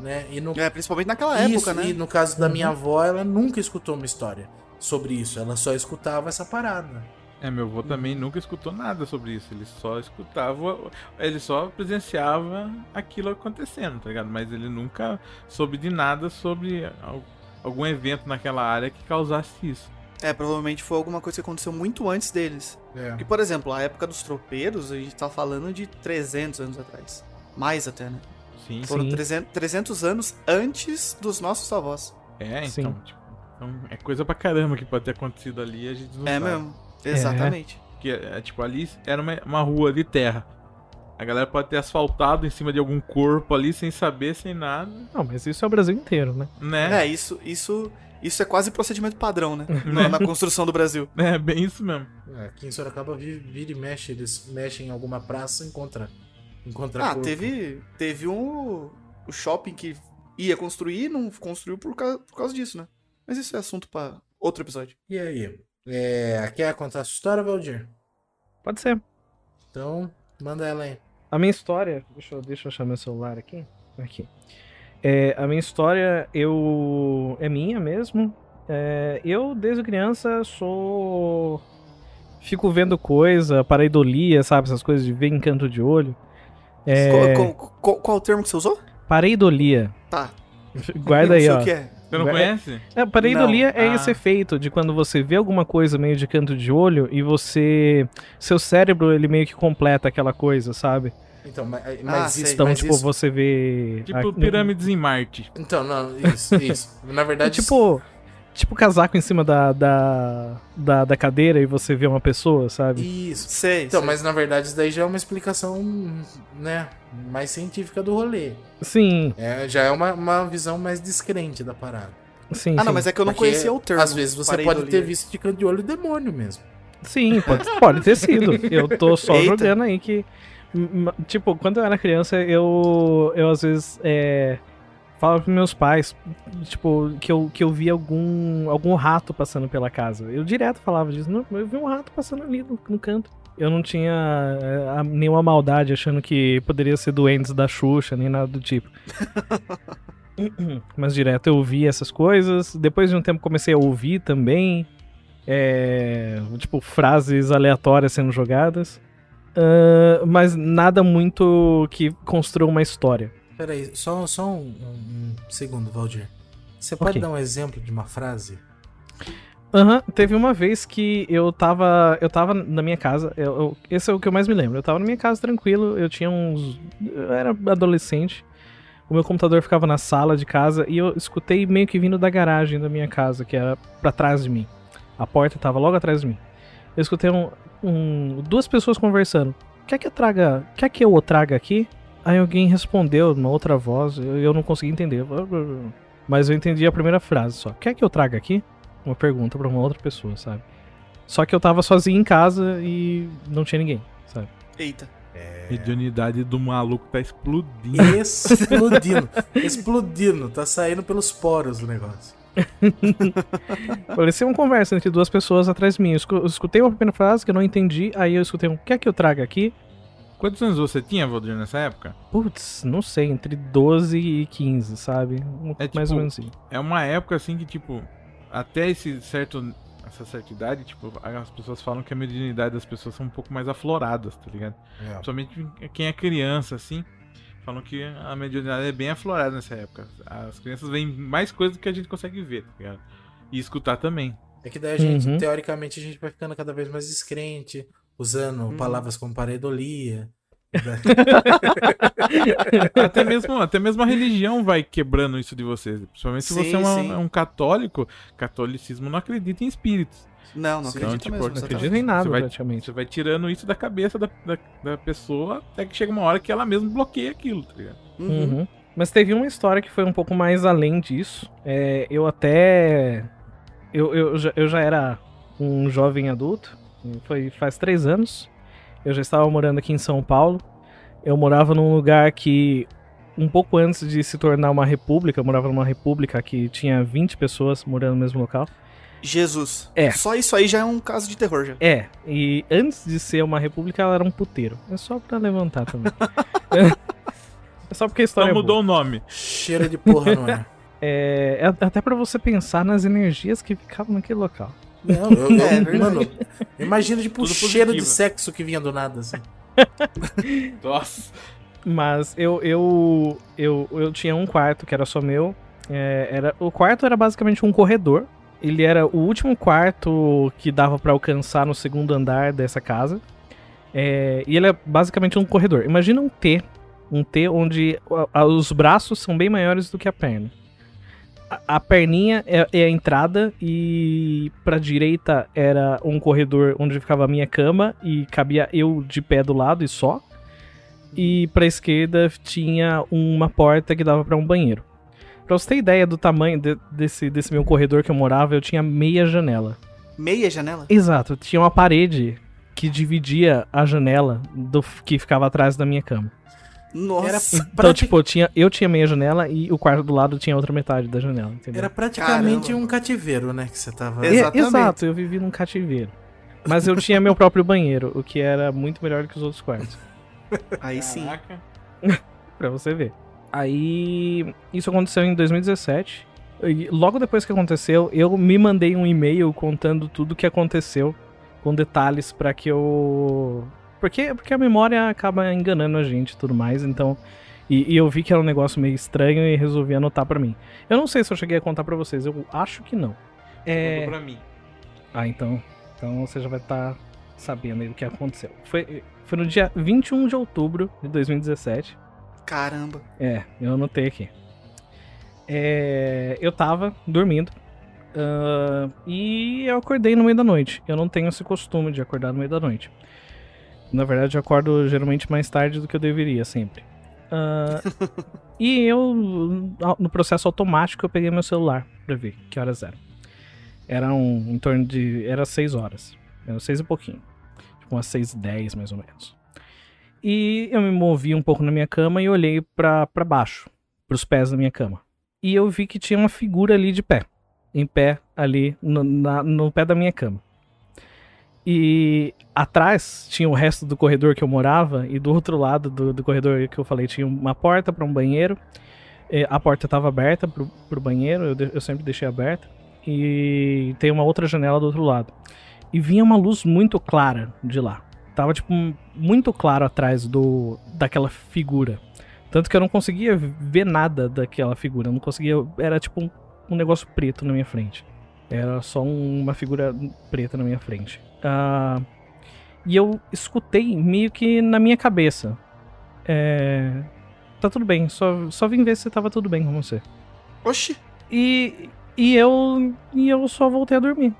né? E no, É, principalmente naquela isso, época, né? e no caso da minha avó, ela nunca escutou uma história sobre isso. Ela só escutava essa parada. É, meu avô também nunca escutou nada sobre isso. Ele só escutava. Ele só presenciava aquilo acontecendo, tá ligado? Mas ele nunca soube de nada sobre al- algum evento naquela área que causasse isso. É, provavelmente foi alguma coisa que aconteceu muito antes deles. É. Porque, por exemplo, a época dos tropeiros, a gente tá falando de 300 anos atrás. Mais até, né? Sim. Foram Sim. 300, 300 anos antes dos nossos avós. É, então, tipo. então é coisa pra caramba que pode ter acontecido ali e a gente não É sabe. mesmo. Exatamente. Que é, tipo, ali era uma, uma rua de terra. A galera pode ter asfaltado em cima de algum corpo ali sem saber, sem nada, Não, mas isso é o Brasil inteiro, né? né? É, isso, isso, isso é quase procedimento padrão, né? (laughs) Na, na construção do Brasil. É, bem isso mesmo. É, aqui em Sorocaba vi- vira e mexe, eles mexem em alguma praça e encontra. encontra Ah, corpo. teve, teve um o shopping que ia construir e não construiu por causa, por causa disso, né? Mas isso é assunto pra outro episódio. E aí? É, quer contar a sua história, Valdir? Pode ser. Então, manda ela aí. A minha história. Deixa eu, deixa eu achar meu celular aqui. Aqui. É, a minha história, eu. É minha mesmo. É, eu, desde criança, sou. Fico vendo coisa, pareidolia, sabe? Essas coisas de ver encanto de olho. É, Qual, qual, qual- qual o termo que você usou? pareidolia. Tá. (laughs) Guarda aí, ó. o que é. Você não É- conhece? É, pareidolia Não. é Ah. esse efeito de quando você vê alguma coisa meio de canto de olho e você. Seu cérebro, ele meio que completa aquela coisa, sabe? Então, mas, mas Ah, isso. Então, mas tipo, isso- você vê. Tipo a- pirâmides em Marte. Então, não, isso, isso. Na (laughs) É verdade, tipo. Tipo casaco em cima da, da, da, da cadeira e você vê uma pessoa, sabe? isso. Sei. Então, sei. mas na verdade isso daí já é uma explicação, né, mais científica do rolê. Sim, É, já é uma, uma visão mais descrente da parada. sim. Ah, não, sim. mas é que eu não Porque, conhecia o termo. Às vezes você pode ter visto de canto de olho o demônio mesmo. Sim, pode, pode ter sido. Eu tô só Eita. jogando aí que. Tipo, quando eu era criança, eu. Eu às vezes. É, falava pros meus pais, tipo, que eu, que eu vi algum, algum rato passando pela casa. Eu direto falava disso. Não, eu vi um rato passando ali no, no canto. Eu não tinha é, a- nenhuma maldade achando que poderia ser doentes da Xuxa, nem nada do tipo. (laughs) Mas direto eu ouvi essas coisas. Depois de um tempo comecei a ouvir também. É, tipo, frases aleatórias sendo jogadas. Ah, mas nada muito que construa uma história. Peraí, só, só um, um- um segundo, Valdir. Você pode Ok. dar um exemplo de uma frase? Aham, teve uma vez que eu tava. Eu tava na minha casa. eu- eu- esse é o que eu mais me lembro. Eu tava na minha casa tranquilo, eu tinha uns. Eu era adolescente. O meu computador ficava na sala de casa e eu escutei meio que vindo da garagem da minha casa, que era pra trás de mim. A porta tava logo atrás de mim. Eu escutei um, um- duas pessoas conversando. Quer que eu traga. Quer que eu o traga aqui? Aí alguém respondeu numa outra voz, eu, eu não consegui entender. Mas eu entendi a primeira frase só. Quer que eu traga aqui? Uma pergunta pra uma outra pessoa, sabe? Só que eu tava sozinho em casa e não tinha ninguém, sabe? Eita. A mediunidade do maluco tá explodindo. Explodindo. explodindo. Tá saindo pelos poros do negócio. (laughs) Parecia uma conversa entre duas pessoas atrás de mim. Eu escutei uma primeira frase que eu não entendi, aí eu escutei um quer que eu traga aqui? Quantos anos você tinha, Valdir, nessa época? Putz, não sei, entre 12 e 15, sabe? Um- É Mais tipo- ou menos assim. É uma época assim que, tipo, até esse certo. Essa certa idade, tipo, as pessoas falam que a mediunidade das pessoas são um pouco mais afloradas, tá ligado? É. Principalmente quem é criança, assim. Falam que a mediunidade é bem aflorada nessa época. As crianças veem mais coisas do que a gente consegue ver, tá ligado? E escutar também. É que daí a gente, Uhum. teoricamente, a gente vai ficando cada vez mais descrente, usando Uhum. palavras como pareidolia. (laughs) até, mesmo, até mesmo a religião vai quebrando isso de vocês. Principalmente se Sim, você é, uma- é um católico, catolicismo não acredita em espíritos. Não, não Sim, acredito tipo, mesmo. não acredito em nada, Você vai- praticamente. Você vai tirando isso da cabeça da, da, da pessoa até que chega uma hora que ela mesma bloqueia aquilo, tá ligado? Uhum. Uhum. Mas teve uma história que foi um pouco mais além disso. É, eu até. Eu, eu, já, eu já era um jovem adulto. Foi faz três anos. Eu já estava morando aqui em São Paulo. Eu morava num lugar que, um pouco antes de se tornar uma república, eu morava numa república que tinha 20 pessoas morando no mesmo local. Jesus. É. Só isso aí já é um caso de terror já. É, e antes de ser uma república, ela era um puteiro. É só pra levantar também. (laughs) É só porque a história Só é mudou o nome. Cheiro de porra, não é? (laughs) É, é até pra você pensar nas energias que ficavam naquele local. Não, eu, eu- É, verdade. mano, imagina tipo o cheiro de sexo que vinha do nada, assim. (laughs) Nossa. Mas eu, eu, eu, eu tinha um quarto que era só meu. É, era, o quarto era basicamente um corredor. Ele era o último quarto que dava pra alcançar no segundo andar dessa casa. É, e ele é basicamente um corredor. Imagina um T. Um T onde a- a- os braços são bem maiores do que a perna. A, a perninha é, é a entrada e pra direita era um corredor onde ficava a minha cama e cabia eu de pé do lado e só. E pra esquerda tinha uma porta que dava pra um banheiro. Pra você ter ideia do tamanho de- desse, desse meu corredor que eu morava, eu tinha meia janela. Meia janela? Exato, tinha uma parede que dividia a janela do que ficava atrás da minha cama. Nossa. Era, Então, tipo, eu tinha, eu tinha meia janela e o quarto do lado tinha outra metade da janela, entendeu? era praticamente Caramba. um cativeiro, né? Que você tava. E- exatamente. exato, eu vivi num cativeiro. Mas eu tinha meu próprio banheiro, o que era muito melhor do que os outros quartos. Aí sim. (laughs) Pra você ver. Aí, isso aconteceu em 2017. E logo depois que aconteceu, eu me mandei um e-mail contando tudo o que aconteceu, com detalhes pra que eu. Porque, porque a memória acaba enganando a gente e tudo mais, então. E, e eu vi que era um negócio meio estranho e resolvi anotar pra mim. Eu não sei se eu cheguei a contar pra vocês, eu acho que não. É. Contou pra mim. Ah, então. Então você já vai estar sabendo aí o que aconteceu. Foi, foi no dia 21 de outubro de 2017. Caramba. É, eu anotei aqui. É, eu tava dormindo. ah, e eu acordei no meio da noite. Eu não tenho esse costume de acordar no meio da noite. Na verdade, eu acordo geralmente mais tarde do que eu deveria, sempre. Ah, (laughs) e eu, no processo automático, eu peguei meu celular pra ver que horas eram. Eram em torno de. Era 6 horas. Era 6 e pouquinho. Tipo, umas 6 e 10 mais ou menos. E eu me movi um pouco na minha cama e olhei pra, pra baixo, pros pés da minha cama. E eu vi que tinha uma figura ali de pé. Em pé, ali, no, na- no pé da minha cama. E atrás tinha o resto do corredor que eu morava, e do outro lado do, do corredor que eu falei tinha uma porta pra um banheiro. Eh, A porta estava aberta pro, pro banheiro, eu, de- eu sempre deixei aberta. E tem uma outra janela do outro lado. E vinha uma luz muito clara de lá. Tava, tipo, muito claro atrás do daquela figura. Tanto que eu não conseguia ver nada daquela figura. Eu não conseguia. Era tipo um, um negócio preto na minha frente. Era só um- uma figura preta na minha frente. Ah, e eu escutei meio que na minha cabeça. É. Tá tudo bem, só, só vim ver se tava tudo bem com você. Oxi. E, e eu. E eu só voltei a dormir.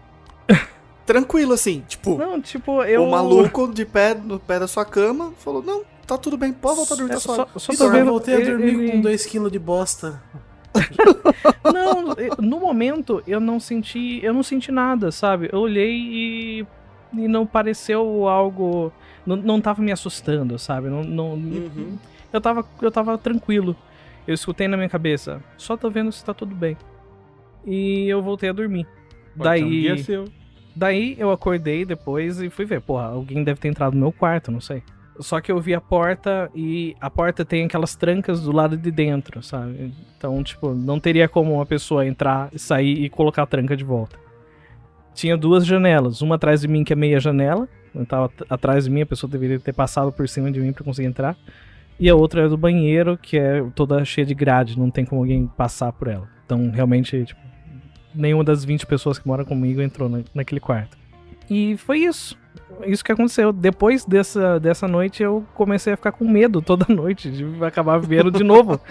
Tranquilo assim. Tipo, Não, tipo, eu. o maluco de pé no pé da sua cama falou: Não, tá tudo bem, pode voltar a dormir, É, tá só, suave. só Então, tô vendo. eu voltei a dormir ele- com 2kg de bosta. Não, no momento eu não senti, eu não senti nada, sabe? Eu olhei e, e não pareceu algo, não, não tava me assustando, sabe? Não, não, Uhum. eu tava, eu tava tranquilo. Eu escutei na minha cabeça, só tô vendo se tá tudo bem. E eu voltei a dormir. Pode um Daí, dia seu. daí eu acordei depois e fui ver, porra, alguém deve ter entrado no meu quarto, não sei. Só que eu vi a porta e a porta tem aquelas trancas do lado de dentro, sabe? Então, tipo, não teria como uma pessoa entrar, sair e colocar a tranca de volta. Tinha duas janelas, uma atrás de mim que é meia janela, eu tava atrás de mim, a pessoa deveria ter passado por cima de mim pra conseguir entrar. E a outra é do banheiro, que é toda cheia de grade, não tem como alguém passar por ela. Então, realmente, tipo, nenhuma das 20 pessoas que moram comigo entrou na- naquele quarto. E foi isso. Isso que aconteceu. Depois dessa, dessa noite, eu comecei a ficar com medo toda (laughs) noite de acabar vendo de novo. (laughs)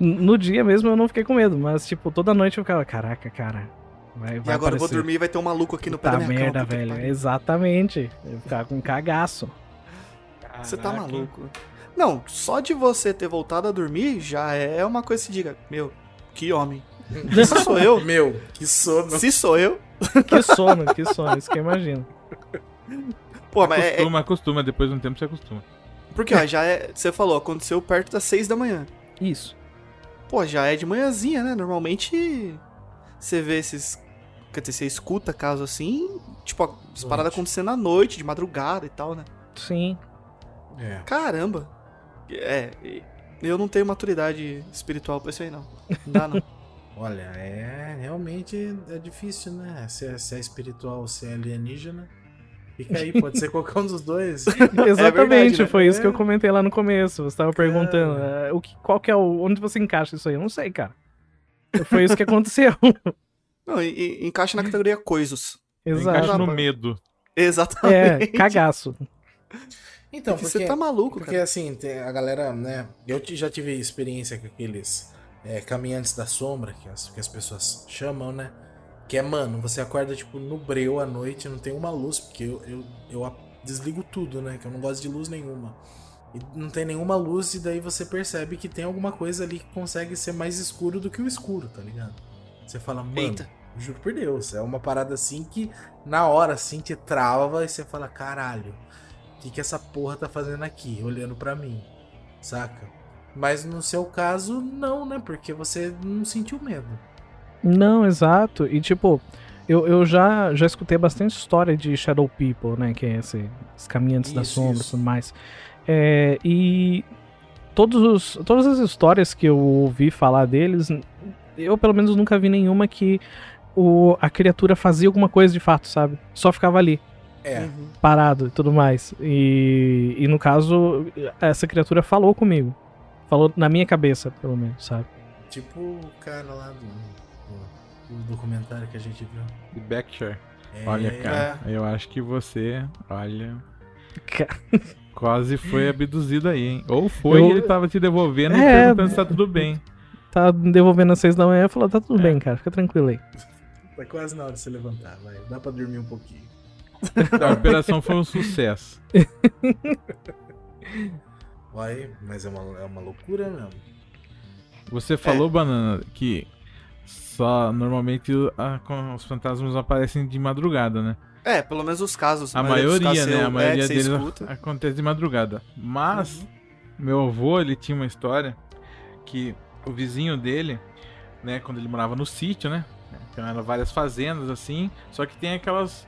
No dia mesmo eu não fiquei com medo, mas, tipo, toda noite eu ficava, caraca, cara. Vai, E vai agora eu vou aparecer. dormir e vai ter um maluco aqui no pé Tá da minha merda, cama. velho. pariu. Exatamente. Eu ficava com cagaço. Você tá Caraca. maluco. Não, só de você ter voltado a dormir já é uma coisa que se diga, meu, que homem. Se (laughs) sou eu, Meu, que sono. se sou eu, Que sono, que sono, isso que eu imagino. pô, mas é, é- Acostuma, acostuma, depois de um tempo você acostuma. porque ó, já é, você falou, aconteceu perto das seis da manhã. Isso. Pô, já é de manhãzinha, né? Normalmente você vê esses, quer dizer, você escuta casos assim, tipo, as paradas acontecendo à noite, de madrugada e tal, né? Sim. É. Caramba. É, Eu não tenho maturidade espiritual pra isso aí, não. Não dá, não. (laughs) Olha, é realmente é difícil, né? Se é, se é espiritual ou se é alienígena. Fica aí, pode ser qualquer um dos dois. Exatamente, (laughs) verdade, né? foi isso que eu É. comentei lá no começo. Você tava perguntando eh, o que, qual que é o. Onde você encaixa isso aí? Eu não sei, cara. Foi isso que aconteceu. Não, e- e encaixa na categoria coisas. Exato. Encaixa no Exato. medo. Exatamente. É, cagaço. Então, Porque porque, você tá maluco, porque cara. assim, tem- a galera, né? Eu já tive experiência com aqueles é, caminhantes da sombra, que as, que as pessoas chamam, né? Que é, mano, você acorda, tipo, no breu à noite, não tem uma luz, porque eu, eu, eu desligo tudo, né? Que eu não gosto de luz nenhuma. E não tem nenhuma luz, e daí você percebe que tem alguma coisa ali que consegue ser mais escuro do que o escuro, tá ligado? Você fala, mano, Eita. juro por Deus, é uma parada assim que na hora assim te trava e você fala, caralho, o que, que essa porra tá fazendo aqui, olhando pra mim, saca? Mas no seu caso, não, né? Porque você não sentiu medo. Não, exato. E tipo, eu, eu já, já escutei bastante história de Shadow People, né? Que é esse, os caminhantes da Isso, sombra e isso. tudo mais. É, e todos os, todas as histórias que eu ouvi falar deles, eu pelo menos nunca vi nenhuma que o, a criatura fazia alguma coisa de fato, sabe? Só ficava ali. É, Uhum. parado e tudo mais. E, e no caso, essa criatura falou comigo. Falou na minha cabeça, pelo menos, sabe? tipo o cara lá do, do- do documentário que a gente viu. Backshare. É, Olha, cara, eu acho que você, olha, (laughs) quase foi abduzido aí, hein? Ou foi Eu- e ele tava te devolvendo e É. perguntando se tá tudo bem. Tá devolvendo às seis da manhã e falou: tá tudo É. bem, cara, fica tranquilo aí. Tá quase na hora de se levantar, vai. Dá pra dormir um pouquinho. A operação foi um sucesso. (laughs) Vai, mas é uma, é uma loucura mesmo. Você falou, Banana, que só normalmente a- os fantasmas aparecem de madrugada, né? É, pelo menos os casos. A maioria, né? A é, maioria você deles escuta. acontece de madrugada. Mas meu avô, ele tinha uma história que o vizinho dele, né, quando ele morava no sítio, né? Então eram várias fazendas assim, só que tem aquelas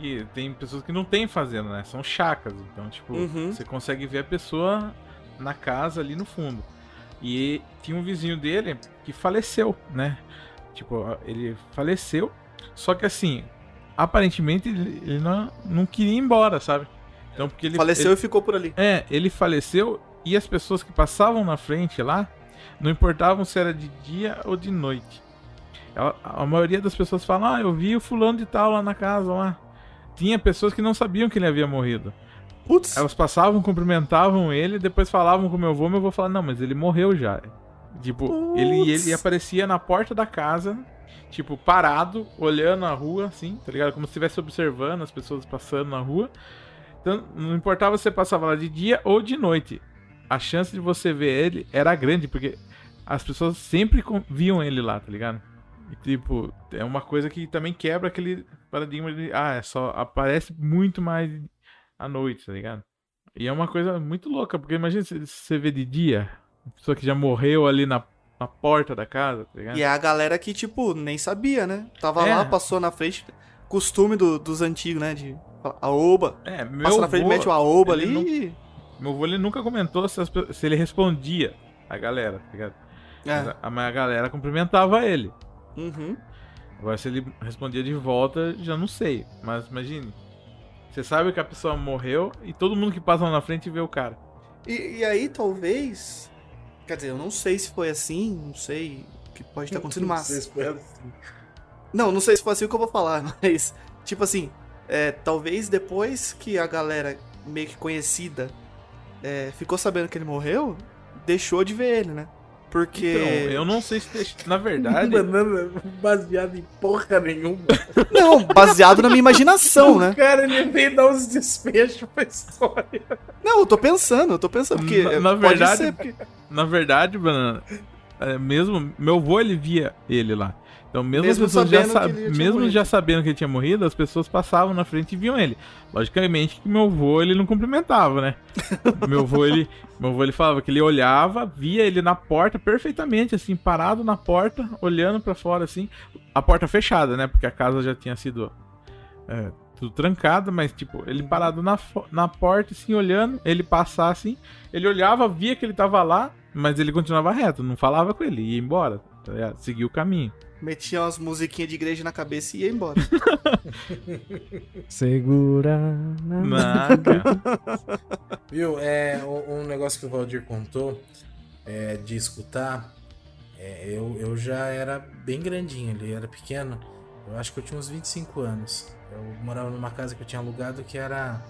e tem pessoas que não têm fazenda, né? São chacas. Então, tipo, Uhum. você consegue ver a pessoa na casa ali no fundo. E tinha um vizinho dele que faleceu, né? Tipo, ele faleceu, só que assim, aparentemente ele, não, não queria ir embora, sabe? Então, porque ele Faleceu ele- e ficou por ali. é, ele faleceu e as pessoas que passavam na frente lá não importavam se era de dia ou de noite. Ela- a maioria das pessoas falam: Ah, eu vi o fulano de tal lá na casa lá. Tinha pessoas que não sabiam que ele havia morrido. Putz. Elas passavam, cumprimentavam ele, depois falavam com meu avô, meu avô falava, não, mas ele morreu já. Tipo, ele, Putz. ele aparecia na porta da casa, tipo, parado, olhando a rua, assim, tá ligado? Como se estivesse observando as pessoas passando na rua. Então, não importava se você passava lá de dia ou de noite. A chance de você ver ele era grande, porque as pessoas sempre viam ele lá, tá ligado? E, tipo, é uma coisa que também quebra aquele paradigma de, ah, é só aparece muito mais à noite, tá ligado? E é uma coisa muito louca, porque imagina se você vê de dia, pessoa que já morreu ali na, na porta da casa, tá ligado? E é a galera que, tipo, nem sabia, né? Tava É. lá, passou na frente. Costume do- dos antigos, né? De falar, aoba. É, meu Passa na frente, mete o aoba ele ali. e- Meu avô ele nunca comentou se, as se ele respondia a galera, tá ligado? Mas, É. a, mas a galera cumprimentava ele. Uhum. Agora, se ele respondia de volta, já não sei. Mas imagine. Você sabe que a pessoa morreu e todo mundo que passa lá na frente vê o cara. E, e aí, talvez. Quer dizer, eu não sei se foi assim, não sei o que pode (laughs) estar acontecendo, Não mas. sei se foi assim. Não, não sei se foi assim o que eu vou falar, (laughs) mas. Tipo assim, é, talvez depois que a galera meio que conhecida é, ficou sabendo que ele morreu, deixou de ver ele, né? Porque. Então, eu não sei se. Na verdade. (laughs) Banana baseado em porra nenhuma. Não, baseado na minha imaginação, né? O cara ele veio dar uns desfechos pra história. Não, eu tô pensando, eu tô pensando, porque. Na- na pode verdade- ser, porque- Na verdade, Banana, é, mesmo meu avô ele via ele lá. Então, mesmo, Mesmo as pessoas já sabendo sa- que ele tinha mesmo morrido. já sabendo que ele tinha morrido, as pessoas passavam na frente e viam ele. Logicamente que meu avô ele não cumprimentava, né? (laughs) meu avô ele, meu avô ele falava que ele olhava, via ele na porta perfeitamente assim, parado na porta, olhando pra fora assim, a porta fechada, né? Porque a casa já tinha sido é, tudo trancada, mas tipo, ele parado na, na porta assim, olhando, ele passar assim, ele olhava, via que ele tava lá mas ele continuava reto, não falava com ele, ia embora, tá? Seguia o caminho. Metia umas musiquinhas de igreja na cabeça e ia embora. (laughs) Segura. Nada. Viu? É, um negócio que o Valdir contou é, de escutar. é, eu, eu já era bem grandinho, ele era pequeno. Eu acho que eu tinha uns 25 anos. Eu morava numa casa que eu tinha alugado que era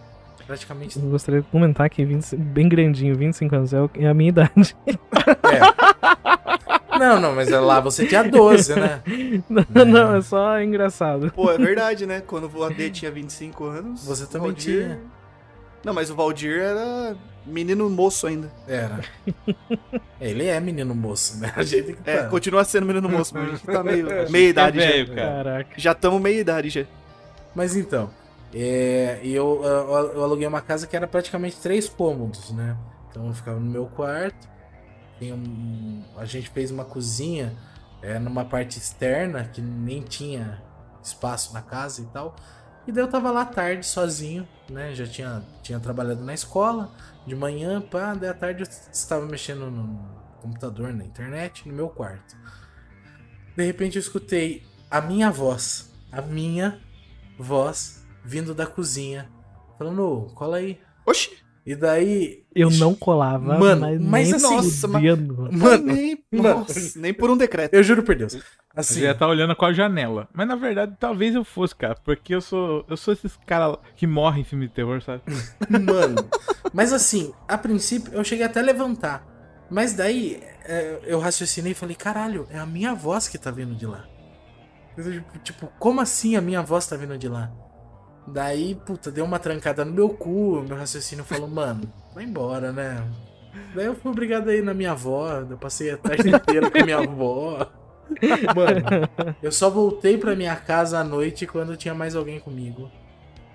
praticamente. Eu gostaria de comentar que 20 bem grandinho, 25 anos, é é a minha idade. (laughs) É. Não, não, mas lá você tinha 12, né? (laughs) Não, não, é só engraçado. Pô, é verdade, né? Quando o AD tinha 25 anos. Você também Valdir- tinha. Não, mas o Valdir era menino moço ainda. Era. Ele é menino moço, né? A gente que É, tá. continua sendo menino moço, mas a gente tá (laughs) meio, meia idade É já. velho, cara. Caraca. Já estamos meia idade já. Mas então, é, e eu, eu, eu aluguei uma casa que era praticamente três cômodos, né? Então eu ficava no meu quarto, tinha um- a gente fez uma cozinha é, numa parte externa que nem tinha espaço na casa e tal. E daí eu tava lá tarde sozinho, né? Já tinha, tinha trabalhado na escola, de manhã, pá, daí à tarde eu estava mexendo no computador, na internet, no meu quarto. De repente eu escutei a minha voz, a minha voz vindo da cozinha, falando, cola aí. Oxi! E daí. Eu não colava, Mano, mas, mas nem assim- Nossa, fudendo. Mano, nem, mano. nossa, nem por um decreto. eu juro por Deus. Você Assim, já tá olhando com a janela. Mas na verdade, talvez eu fosse, cara. Porque eu sou. Eu sou esses caras que morrem em filme de terror, sabe? (laughs) mano. Mas assim, a princípio eu cheguei até a levantar. Mas daí é, eu raciocinei e falei, caralho, é a minha voz que tá vindo de lá. Eu, tipo, como assim a minha voz tá vindo de lá? Daí, puta, deu uma trancada no meu cu, meu raciocínio falou, mano, vai embora, né? Daí eu fui obrigado a ir na minha avó, eu passei a tarde (laughs) inteira com a minha avó. Mano, eu só voltei pra minha casa à noite quando tinha mais alguém comigo.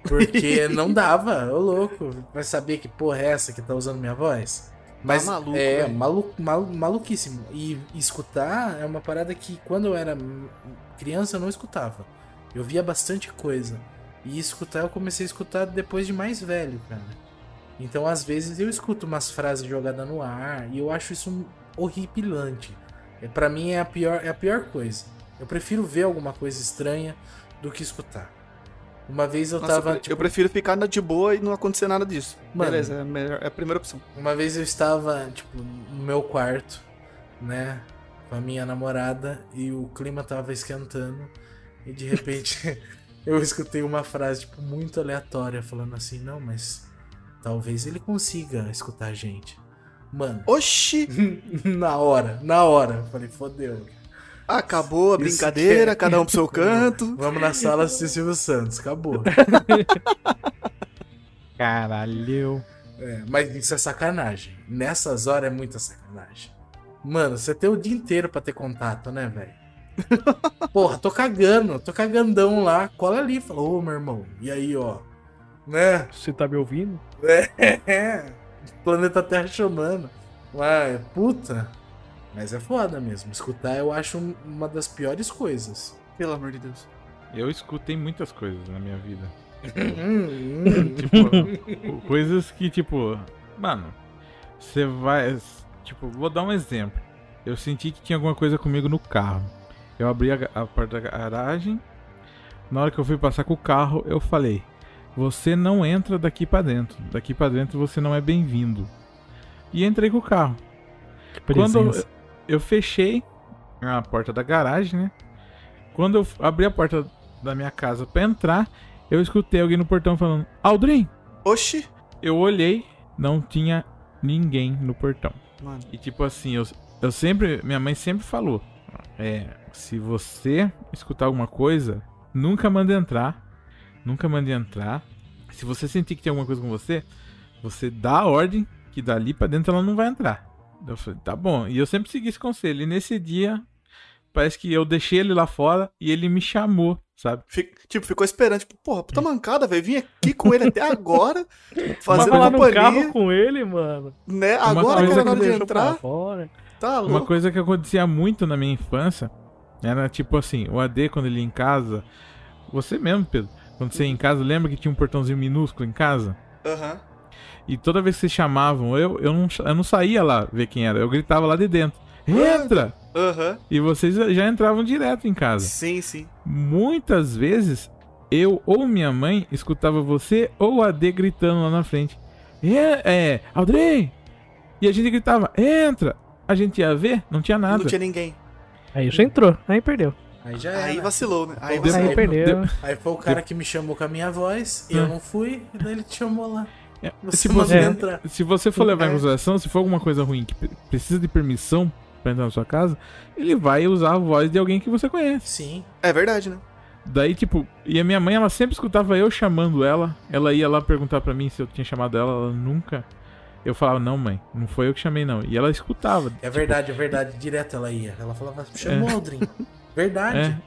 Porque não dava, ô louco. Vai saber que porra é essa que tá usando minha voz? Mas maluco, é malu, malu, maluquíssimo. E escutar é uma parada que quando eu era criança eu não escutava. Eu via bastante coisa. E escutar eu comecei a escutar depois de mais velho, cara. Então às vezes eu escuto umas frases jogadas no ar e eu acho isso horripilante. É, para mim é a pior é a pior coisa. Eu prefiro ver alguma coisa estranha do que escutar. Uma vez eu Nossa, tava eu, tipo, eu prefiro ficar na de boa e não acontecer nada disso. Mano. Beleza, é a, melhor- é a primeira opção. Uma vez eu estava, tipo, no meu quarto, né? Com a minha namorada e o clima tava esquentando. E de repente (laughs) eu escutei uma frase, tipo, muito aleatória, falando assim: Não, mas talvez ele consiga escutar a gente. Mano, Oxi! (laughs) na hora, na hora. eu Falei: Fodeu. Acabou a Isso brincadeira, que é- cada um pro seu canto. (laughs) Vamos na sala assistir Silvio Santos, acabou. (laughs) Caralho. É, mas isso é sacanagem. Nessas horas é muita sacanagem. Mano, você tem o dia inteiro pra ter contato, né, velho? (laughs) Porra, tô cagando, tô cagandão lá. Cola ali, fala, ô meu irmão, e aí, ó? Né? Você tá me ouvindo? (laughs) É, planeta Terra chamando. Ué, puta. Mas é foda mesmo. Escutar eu acho um- uma das piores coisas. Pelo amor de Deus. Eu escutei muitas coisas na minha vida. Hum, hum. (laughs) Tipo, coisas que, tipo, mano, você vai. Tipo, vou dar um exemplo. Eu senti que tinha alguma coisa comigo no carro. Eu abri a, a porta da garagem. Na hora que eu fui passar com o carro, eu falei: Você não entra daqui pra dentro. Daqui pra dentro você não é bem-vindo. E entrei com o carro. Quando eu, eu fechei a porta da garagem, né? Quando eu abri a porta da minha casa pra entrar, eu escutei alguém no portão falando: Aldrin! Oxi! Eu olhei, não tinha ninguém no portão. Mano, E tipo assim, eu, eu sempre. Minha mãe sempre falou: É, se você escutar alguma coisa, nunca mande entrar. Nunca mande entrar. Se você sentir que tem alguma coisa com você, você dá a ordem que dali pra dentro ela não vai entrar. Eu falei, tá bom. E eu sempre segui esse conselho. E nesse dia, parece que eu deixei ele lá fora e ele me chamou, sabe? tipo, ficou esperando. Tipo, porra, puta mancada, velho. Vim aqui com ele até agora, (laughs) fazendo no companhia, carro com ele, mano. né? Uma Agora que era hora de entrar, fora. tá Uma louco. coisa que acontecia muito na minha infância era tipo assim, o AD quando ele ia em casa, você mesmo, Pedro, quando você ia em casa, lembra que tinha um portãozinho minúsculo em casa? Aham. E toda vez que vocês chamavam eu, eu não, eu não saía lá ver quem era. Eu gritava lá de dentro. Entra! Aham. E vocês já entravam direto em casa. Sim, sim. Muitas vezes, eu ou minha mãe escutava você ou a D gritando lá na frente. É, é, Aldrey! E a gente gritava, entra! A gente ia ver, não tinha nada. Não tinha ninguém. Aí já entrou, aí perdeu. Aí já era. Aí vacilou, né? Aí vacilou. Aí perdeu. Aí foi o cara que me chamou com a minha voz, e eu não fui, e daí ele te chamou lá. É, Você se, você, entrar. se você for levar em É. consideração, se for alguma coisa ruim que pre- precisa de permissão pra entrar na sua casa, ele vai usar a voz de alguém que você conhece. Sim. É verdade, né? Daí, tipo, e a minha mãe, ela sempre escutava eu chamando ela. Ela ia lá perguntar pra mim se eu tinha chamado ela, ela nunca. Eu falava, não, mãe, não foi eu que chamei, não. E ela escutava. É verdade, é verdade. Direto ela ia. Ela falava, chamou Aldrin. (laughs) Verdade. É.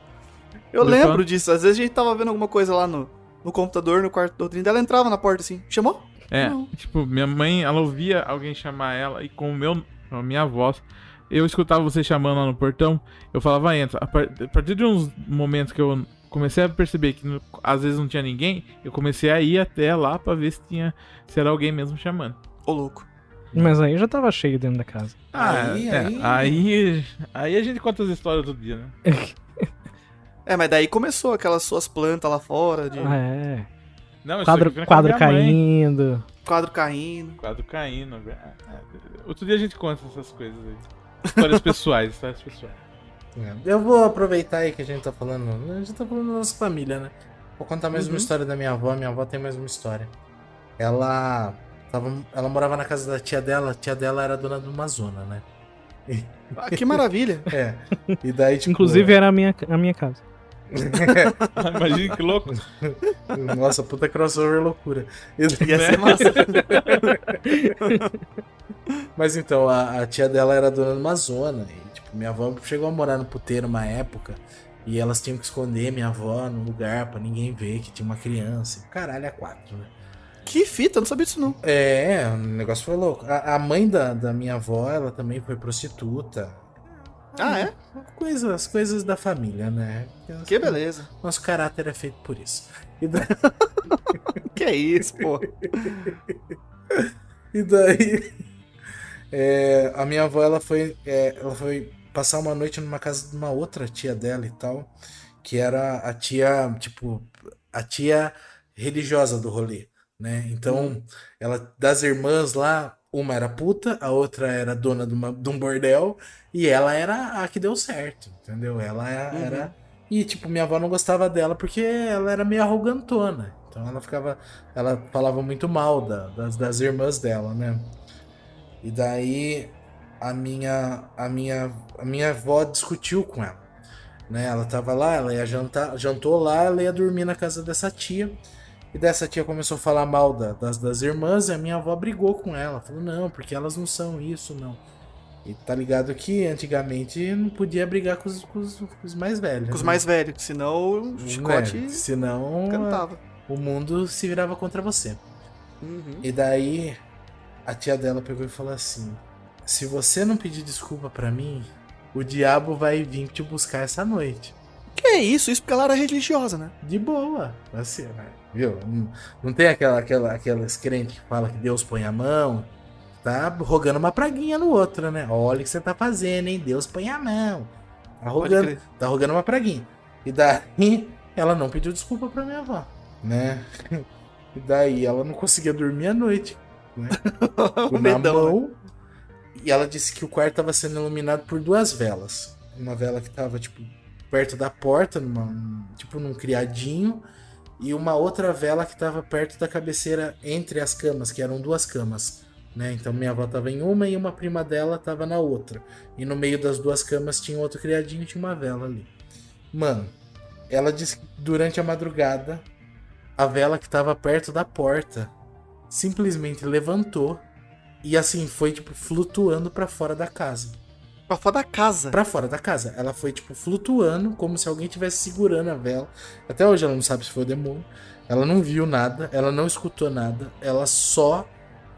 Eu lembro fala- disso. Às vezes a gente tava vendo alguma coisa lá no, no computador, no quarto do Aldrin. Ela entrava na porta assim. Chamou? É, Não. tipo, minha mãe, ela ouvia alguém chamar ela e com o meu, a minha voz, eu escutava você chamando lá no portão, eu falava, entra. A, par- a partir de uns momentos que eu comecei a perceber que no- às vezes não tinha ninguém, eu comecei a ir até lá pra ver se tinha, se era alguém mesmo chamando. Ô, louco. Mas aí já tava cheio dentro da casa. Aí, é, aí- aí, aí a gente conta as histórias todo dia, né? (laughs) É, mas daí começou aquelas suas plantas lá fora, de Ah, é. Não, isso Quadro, quadro caindo. quadro caindo. Quadro caindo. velho. É, Outro dia a gente conta essas coisas aí. Histórias pessoais, histórias pessoais. É. Eu vou aproveitar aí que a gente tá falando. A gente tá falando da nossa família, né? Vou contar mais Uhum. uma história da minha avó. Minha avó tem mais uma história. Ela. Tava, ela morava na casa da tia dela. A tia dela era dona de uma zona, né? Ah, que maravilha. (laughs) É. E daí, tipo. Inclusive era a minha, a minha casa. (laughs) Imagina que louco. (laughs) Nossa, puta crossover loucura. Ia ser massa. Mas então, a, a tia dela era dona de uma zona. E, tipo, minha avó chegou a morar no puteiro uma época. E elas tinham que esconder minha avó no lugar pra ninguém ver que tinha uma criança. Caralho, é quatro, né? Que fita, eu não sabia disso não. É, o negócio foi louco. A, a mãe da, da minha avó, ela também foi prostituta. Ah, é? Coisas, as coisas da família, né? Que beleza. Nosso caráter é feito por isso. E, da- (laughs) Que é isso, pô. (laughs) e daí. é, a minha avó, ela foi, é, ela foi passar uma noite numa casa de uma outra tia dela e tal. Que era a tia, tipo, a tia religiosa do rolê, né? Então, ela, das irmãs lá, uma era puta, a outra era dona de, uma- de um bordel, e ela era a que deu certo, entendeu? Ela era. Uhum. E, tipo, minha avó não gostava dela porque ela era meio arrogantona. Então ela ficava. Ela falava muito mal da- das, das irmãs dela, né? E daí a minha, a minha, a minha avó discutiu com ela. Né? Ela tava lá, ela ia jantar, jantou lá, ela ia dormir na casa dessa tia. E dessa tia começou a falar mal da- das, das irmãs e a minha avó brigou com ela. Falou, não, porque elas não são isso, não. E tá ligado que antigamente não podia brigar com os, com os- com os mais velhos. Com os né? mais velhos, senão o chicote Né? Senão cantava. o mundo se virava contra você. Uhum. E daí a tia dela pegou e falou assim: Se você não pedir desculpa pra mim, o diabo vai vir te buscar essa noite. Que é isso? Isso porque ela era religiosa, né? De boa. Assim, né? Viu? Não, não tem aquela, aquela, aquelas crentes que fala que Deus põe a mão. Tá rogando uma praguinha no outro, né? Olha o que você tá fazendo, hein? Deus põe a mão. Tá rogando, tá rogando uma praguinha. E daí ela não pediu desculpa pra minha avó, né? (laughs) E daí ela não conseguia dormir à noite, né? (laughs) o na né? mão. E ela disse que o quarto estava sendo iluminado por duas velas. Uma vela que estava tipo perto da porta, numa, tipo num criadinho, e uma outra vela que estava perto da cabeceira entre as camas, que eram duas camas. Né? Então minha avó estava em uma e uma prima dela estava na outra. E no meio das duas camas tinha outro criadinho e tinha uma vela ali. Mano, ela disse que durante a madrugada a vela que estava perto da porta simplesmente levantou e assim foi tipo flutuando pra fora da casa. Pra fora da casa. Pra fora da casa. Ela foi tipo flutuando como se alguém tivesse segurando a vela. Até hoje ela não sabe se foi o demônio. Ela não viu nada, ela não escutou nada, ela só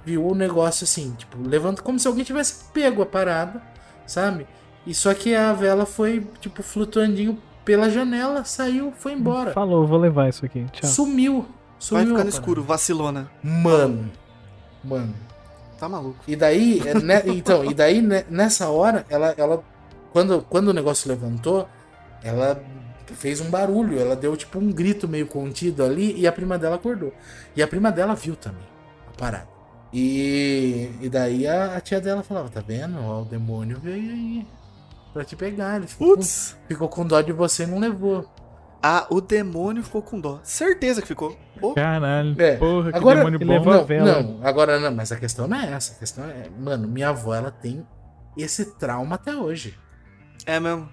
viu o negócio assim, tipo, levanta como se alguém tivesse pego a parada, sabe? E só que a vela foi tipo flutuandinho pela janela, saiu, foi embora. Falou, vou levar isso aqui. Tchau. Sumiu. Vai Sumiu. ficar a no escuro, vacilona. Mano, Mano. Tá maluco. E daí, é, né, (laughs) então, e daí né, nessa hora, ela, ela quando, quando o negócio levantou, ela fez um barulho, ela deu tipo um grito meio contido ali e a prima dela acordou. E a prima dela viu também a parada. E, e daí a, a tia dela falava: Tá vendo? Ó, o demônio veio aí pra te pegar. Ele ficou, ficou com dó de você e não levou. Ah, o demônio ficou com dó. Certeza que ficou. Ô, Caralho, É, porra, que agora- demônio bom. levou- a Não, vela. não, agora não, mas a questão não é essa. A questão é, mano, minha avó ela tem esse trauma até hoje. É mesmo.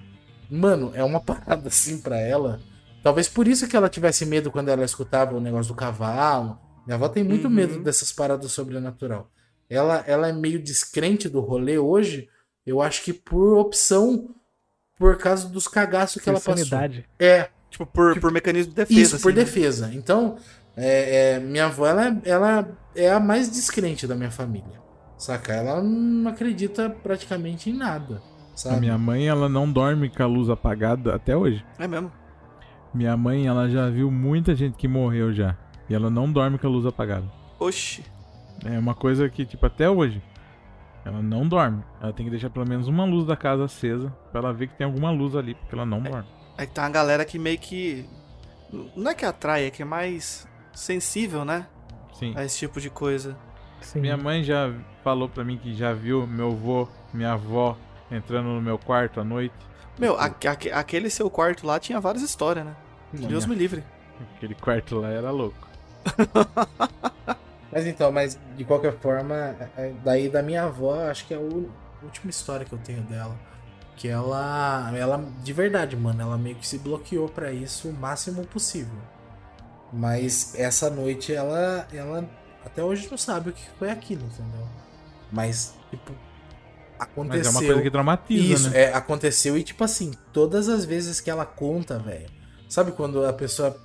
Mano, é uma parada assim pra ela. Talvez por isso que ela tivesse medo quando ela escutava o negócio do cavalo. Minha avó tem muito Uhum. medo dessas paradas sobrenatural. Ela, ela é meio descrente do rolê hoje. Eu acho que por opção, por causa dos cagaços que ela passou. É, Tipo, por, Tipo, por mecanismo de defesa. isso, por assim, né? defesa. Então, é, é, minha avó, ela, ela é a mais descrente da minha família. Saca? Ela não acredita praticamente em nada. A Sabe? minha mãe, ela não dorme com a luz apagada até hoje. É mesmo. Minha mãe, ela já viu muita gente que morreu já. E ela não dorme com a luz apagada. Oxi. É uma coisa que, tipo, até hoje, ela não dorme. Ela tem que deixar pelo menos uma luz da casa acesa pra ela ver que tem alguma luz ali, porque ela não dorme. Aí tá uma galera que meio que. Não é que atrai, é que é mais sensível, né? Sim. A esse tipo de coisa. Sim. Minha mãe já falou pra mim que já viu meu avô, minha avó entrando no meu quarto à noite. Meu, a- a- aquele seu quarto lá tinha várias histórias, né? Deus me livre. Aquele quarto lá era louco. (laughs) Mas então, mas de qualquer forma, é- daí da minha avó, acho que é a última história que eu tenho dela. Que ela, ela, de verdade, mano, ela meio que se bloqueou pra isso o máximo possível. Mas essa noite ela, ela até hoje não sabe o que foi aquilo, entendeu? Mas, tipo, aconteceu. Mas é uma coisa que traumatiza, Isso, né? é, aconteceu e tipo assim, todas as vezes que ela conta, velho. Sabe quando a pessoa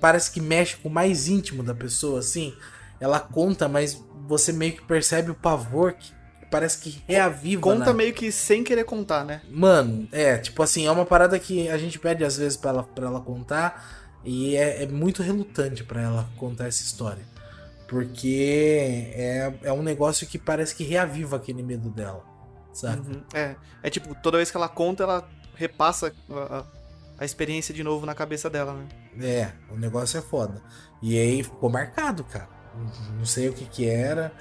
parece que mexe com o mais íntimo da pessoa, assim? Ela conta, mas você meio que percebe o pavor que parece que reaviva. Conta na- meio que sem querer contar, né? Mano, é, tipo assim, é uma parada que a gente pede às vezes pra ela, pra ela contar e é, é muito relutante pra ela contar essa história. Porque é, é um negócio que parece que reaviva aquele medo dela, sabe? Uhum. É. É tipo, toda vez que ela conta, ela repassa a, a- a experiência de novo na cabeça dela, né? É, o negócio é foda. E aí ficou marcado, cara. Não sei o que que era.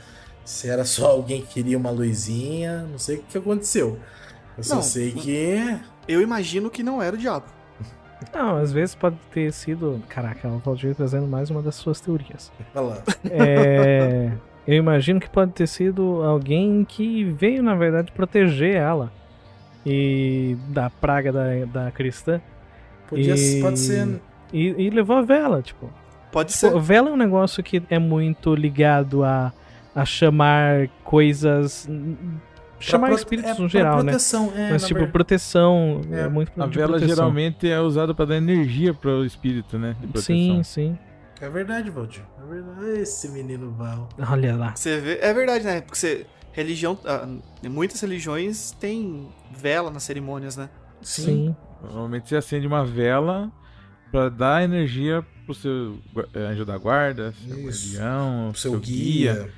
Se era só (laughs) alguém que queria uma luzinha. Não sei o que aconteceu. Eu só Não, sei que. Eu imagino que não era o diabo. (laughs) Não, às vezes pode ter sido. Caraca, o Valdir trazendo mais uma das suas teorias. Olha lá. É, (laughs) eu imagino que pode ter sido alguém que veio, na verdade, proteger ela. E da praga da, da cristã. Podia, E- Pode ser. E, e levou a vela, tipo. Pode ser. Pô, vela é um negócio que é muito ligado a, a chamar coisas. Chamar pra espíritos é, no pra geral, né? proteção, É, Mas, tipo, verdade. proteção. É, É, muito A de vela proteção. geralmente é usada pra dar energia pro espírito, né? Sim, sim. É verdade, Valdir. É verdade. Esse menino Val. Olha lá. Você vê, é verdade, né? Porque você, religião, ah, muitas religiões têm vela nas cerimônias, né? Sim. Normalmente você acende uma vela pra dar energia pro seu eh, anjo da guarda, seu Isso. guardião, O seu guia.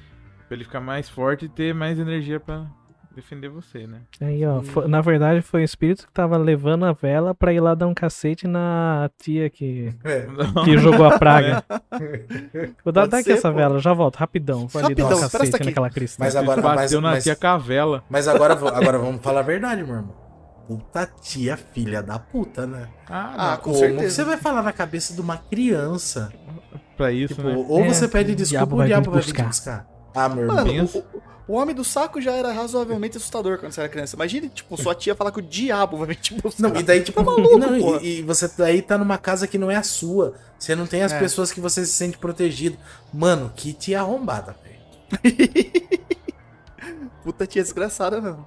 Pra ele ficar mais forte e ter mais energia pra defender você, né? Aí, ó. fo- na verdade, foi o espírito que tava levando a vela pra ir lá dar um cacete na tia que, É. que jogou a praga. (laughs) Vou dar Pode daqui ser, essa pô. vela, já volto, rapidão. Vou ali dar um Rapidão, cacete naquela cristã. Mas agora, bateu mas, na mas, tia com a vela. mas agora, agora vamos falar a verdade, meu irmão. Puta tia, filha da puta, né? Ah, Ah, com Como certeza. você vai falar na cabeça de uma criança? pra isso, Tipo, né? ou É, você pede o desculpa, diabo o vai diabo vai vir te buscar. Ah, meu irmão. Mano, o, o- homem do saco já era razoavelmente assustador quando você era criança. Imagine, tipo, sua tia falar que o diabo vai vir te buscar. Não, e daí, tipo, (laughs) maluco, não, e, e você daí tá numa casa que não é a sua. Você não tem as É. pessoas que você se sente protegido. Mano, que tia arrombada, velho. (laughs) Puta tia desgraçada, mesmo.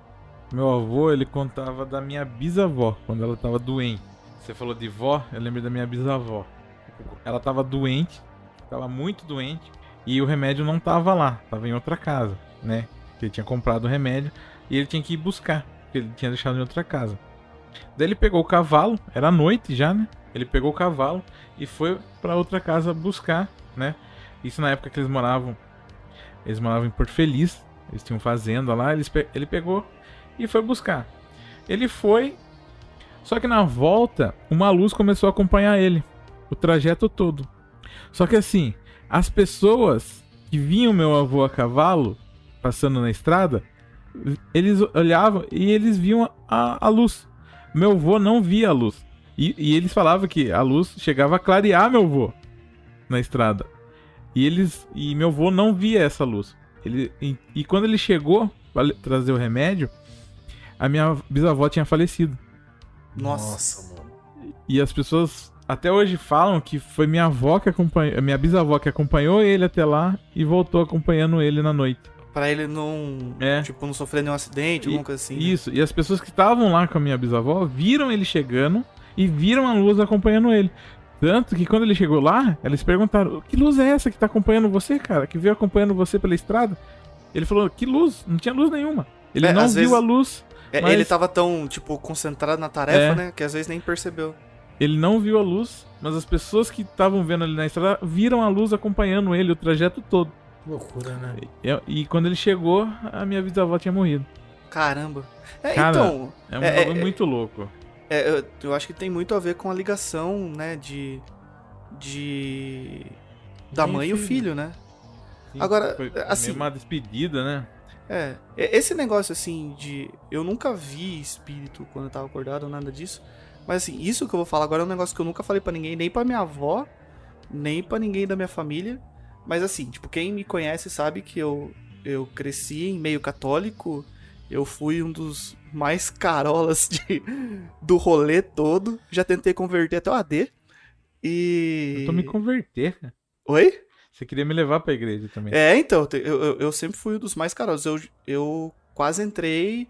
Meu avô, ele contava da minha bisavó, quando ela tava doente. Você falou de vó, eu lembro da minha bisavó. Ela tava doente, tava muito doente, e o remédio não tava lá, tava em outra casa, né? Ele tinha comprado o remédio e ele tinha que ir buscar, porque ele tinha deixado em outra casa. Daí ele pegou o cavalo, era noite já, né? Ele pegou o cavalo e foi pra outra casa buscar, né? Isso na época que eles moravam Eles moravam em Porto Feliz. Eles tinham fazenda lá. Eles ele pegou e foi buscar. Ele foi. Só que na volta, uma luz começou a acompanhar ele. O trajeto todo. Só que assim, as pessoas que vinham meu avô a cavalo, passando na estrada, eles olhavam e eles viam a, a luz. Meu avô não via a luz. E, e eles falavam que a luz chegava a clarear meu avô na estrada. E eles e meu avô não via essa luz. Ele, e, e quando ele chegou para trazer o remédio, a minha bisavó tinha falecido. Nossa. mano. E as pessoas até hoje falam que foi minha avó que acompanhou, minha bisavó que acompanhou ele até lá e voltou acompanhando ele na noite. Pra ele não, É. tipo, não sofrer nenhum acidente, alguma coisa assim. né? Isso, e as pessoas que estavam lá com a minha bisavó viram ele chegando e viram a luz acompanhando ele. Tanto que quando ele chegou lá, eles perguntaram: Que luz é essa que tá acompanhando você, cara? Que veio acompanhando você pela estrada? Ele falou: Que luz? Não tinha luz nenhuma. Ele É, não viu vezes- a luz. É, Mas- Ele tava tão, tipo, concentrado na tarefa, É. né? Que às vezes nem percebeu. Ele não viu a luz, mas as pessoas que estavam vendo ele na estrada viram a luz acompanhando ele o trajeto todo. Loucura, né? E, e quando ele chegou, a minha bisavó tinha morrido. Caramba. É, Cara, então, É um É, bagulho é, muito louco. é, eu, eu acho que tem muito a ver com a ligação, né, de... De... Da Sim, mãe e o filho. filho, né? Sim, Agora, foi assim- uma despedida, né? É, esse negócio assim de. Eu nunca vi espírito quando eu tava acordado, nada disso. Mas assim, isso que eu vou falar agora é um negócio que eu nunca falei pra ninguém, nem pra minha avó, nem pra ninguém da minha família. Mas assim, tipo, quem me conhece sabe que eu, eu cresci em meio católico. Eu fui um dos mais carolas de, (laughs) do rolê todo. Já tentei converter até o AD. E. Eu tô me converter. Oi? Você queria me levar pra igreja também. É, então, eu, eu, eu sempre fui um dos mais carolos. Eu, eu quase entrei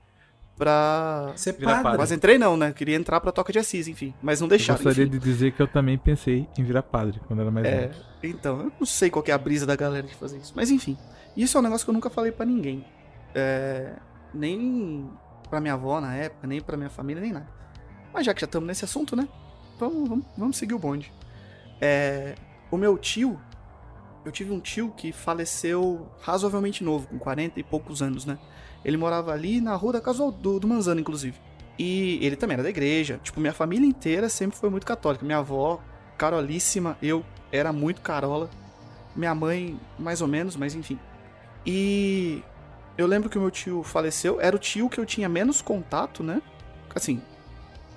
pra. Vira padre. Quase entrei, não, né? Queria entrar pra Toca de Assis, enfim. Mas não Eu deixaram. gostaria enfim. de dizer que eu também pensei em virar padre quando era mais É, novo. então, eu não sei qual que é a brisa da galera de fazer isso. Mas enfim, isso é um negócio que eu nunca falei pra ninguém. É, nem pra minha avó na época, nem pra minha família, nem nada. Mas já que já estamos nesse assunto, né? Vamos, vamos, vamos seguir o bonde. É, o meu tio, eu tive um tio que faleceu razoavelmente novo, com 40 e poucos anos, né? Ele morava ali na rua da casa do, do Manzano, inclusive. E ele também era da igreja. Tipo, minha família inteira sempre foi muito católica. Minha avó, carolíssima, eu era muito carola. Minha mãe, mais ou menos, mas enfim. E eu lembro que o meu tio faleceu. Era o tio que eu tinha menos contato, né? Assim,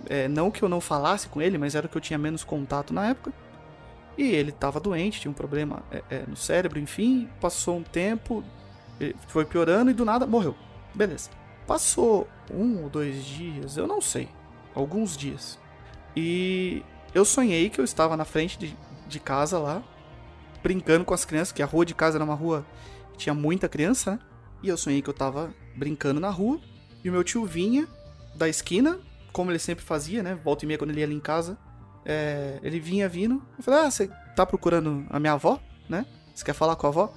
é, não que eu não falasse com ele, mas era o que eu tinha menos contato na época. E ele tava doente, tinha um problema é, é, no cérebro, enfim. Passou um tempo, foi piorando e do nada morreu. Beleza. Passou um ou dois dias, eu não sei. Alguns dias. E eu sonhei que eu estava na frente de, de casa lá, brincando com as crianças, que a rua de casa era uma rua que tinha muita criança, né? E eu sonhei que eu tava brincando na rua, e o meu tio vinha da esquina, como ele sempre fazia, né? Volta e meia quando ele ia ali em casa. é, ele vinha vindo. Eu falei, ah, você tá procurando a minha avó, né? Você quer falar com a avó?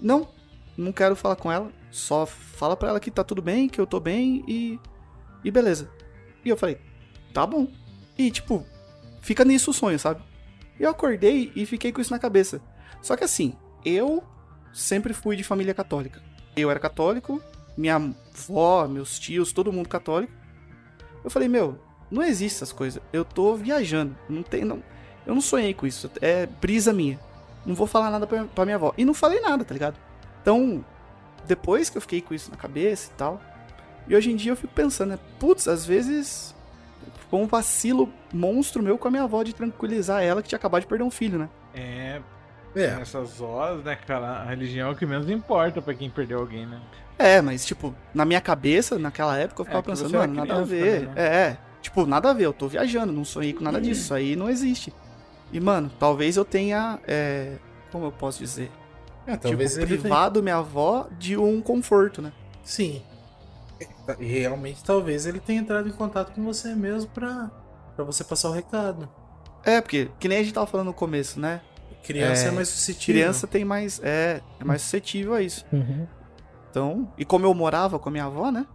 Não, não quero falar com ela. Só fala pra ela que tá tudo bem, que eu tô bem e. E beleza. E eu falei, tá bom. E tipo, fica nisso o sonho, sabe? Eu acordei e fiquei com isso na cabeça. Só que assim, eu sempre fui de família católica. Eu era católico, minha avó, meus tios, todo mundo católico. Eu falei, meu, não existe essas coisas. Eu tô viajando. Não tem. Não, eu não sonhei com isso. É brisa minha. Não vou falar nada pra minha avó. E não falei nada, tá ligado? Então, depois que eu fiquei com isso na cabeça e tal. E hoje em dia eu fico pensando, né? Putz, às vezes. Foi um vacilo monstro meu com a minha avó de tranquilizar ela que tinha acabado de perder um filho, né? É, É, nessas horas, né, cara, a religião é o que menos importa pra quem perdeu alguém, né? É, mas, tipo, na minha cabeça, naquela época, eu ficava É, que pensando, mano, nada a ver. também, né? É, é. Tipo, nada a ver, eu tô viajando, não sonhei com nada disso. Isso aí não existe. E, mano, talvez eu tenha. É, como eu posso dizer? É, talvez tipo, ele tenha- privado minha avó de um conforto, né? Sim. E realmente, talvez ele tenha entrado em contato com você mesmo pra, pra você passar o recado. É, porque, que nem a gente tava falando no começo, né? Criança é, É, mais suscetível. Criança tem mais. É, é mais suscetível a isso. Uhum. Então, e como eu morava com a minha avó, né?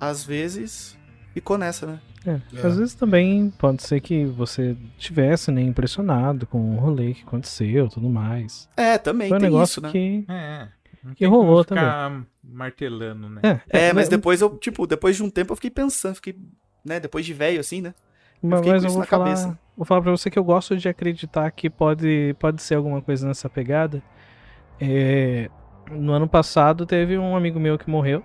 Às vezes ficou nessa, né? É. É. Às vezes também pode ser que você tivesse né, impressionado com o rolê que aconteceu tudo mais. É, também Foi um tem negócio isso, né? que. É. Não E tem como rolou ficar martelando, né? É, mas depois eu, tipo, depois de um tempo eu fiquei pensando, fiquei, né, depois de velho assim, né? Mas, fiquei mas com eu isso vou na falar, cabeça. vou falar pra você que eu gosto de acreditar que pode, pode ser alguma coisa nessa pegada. É, no ano passado teve um amigo meu que morreu.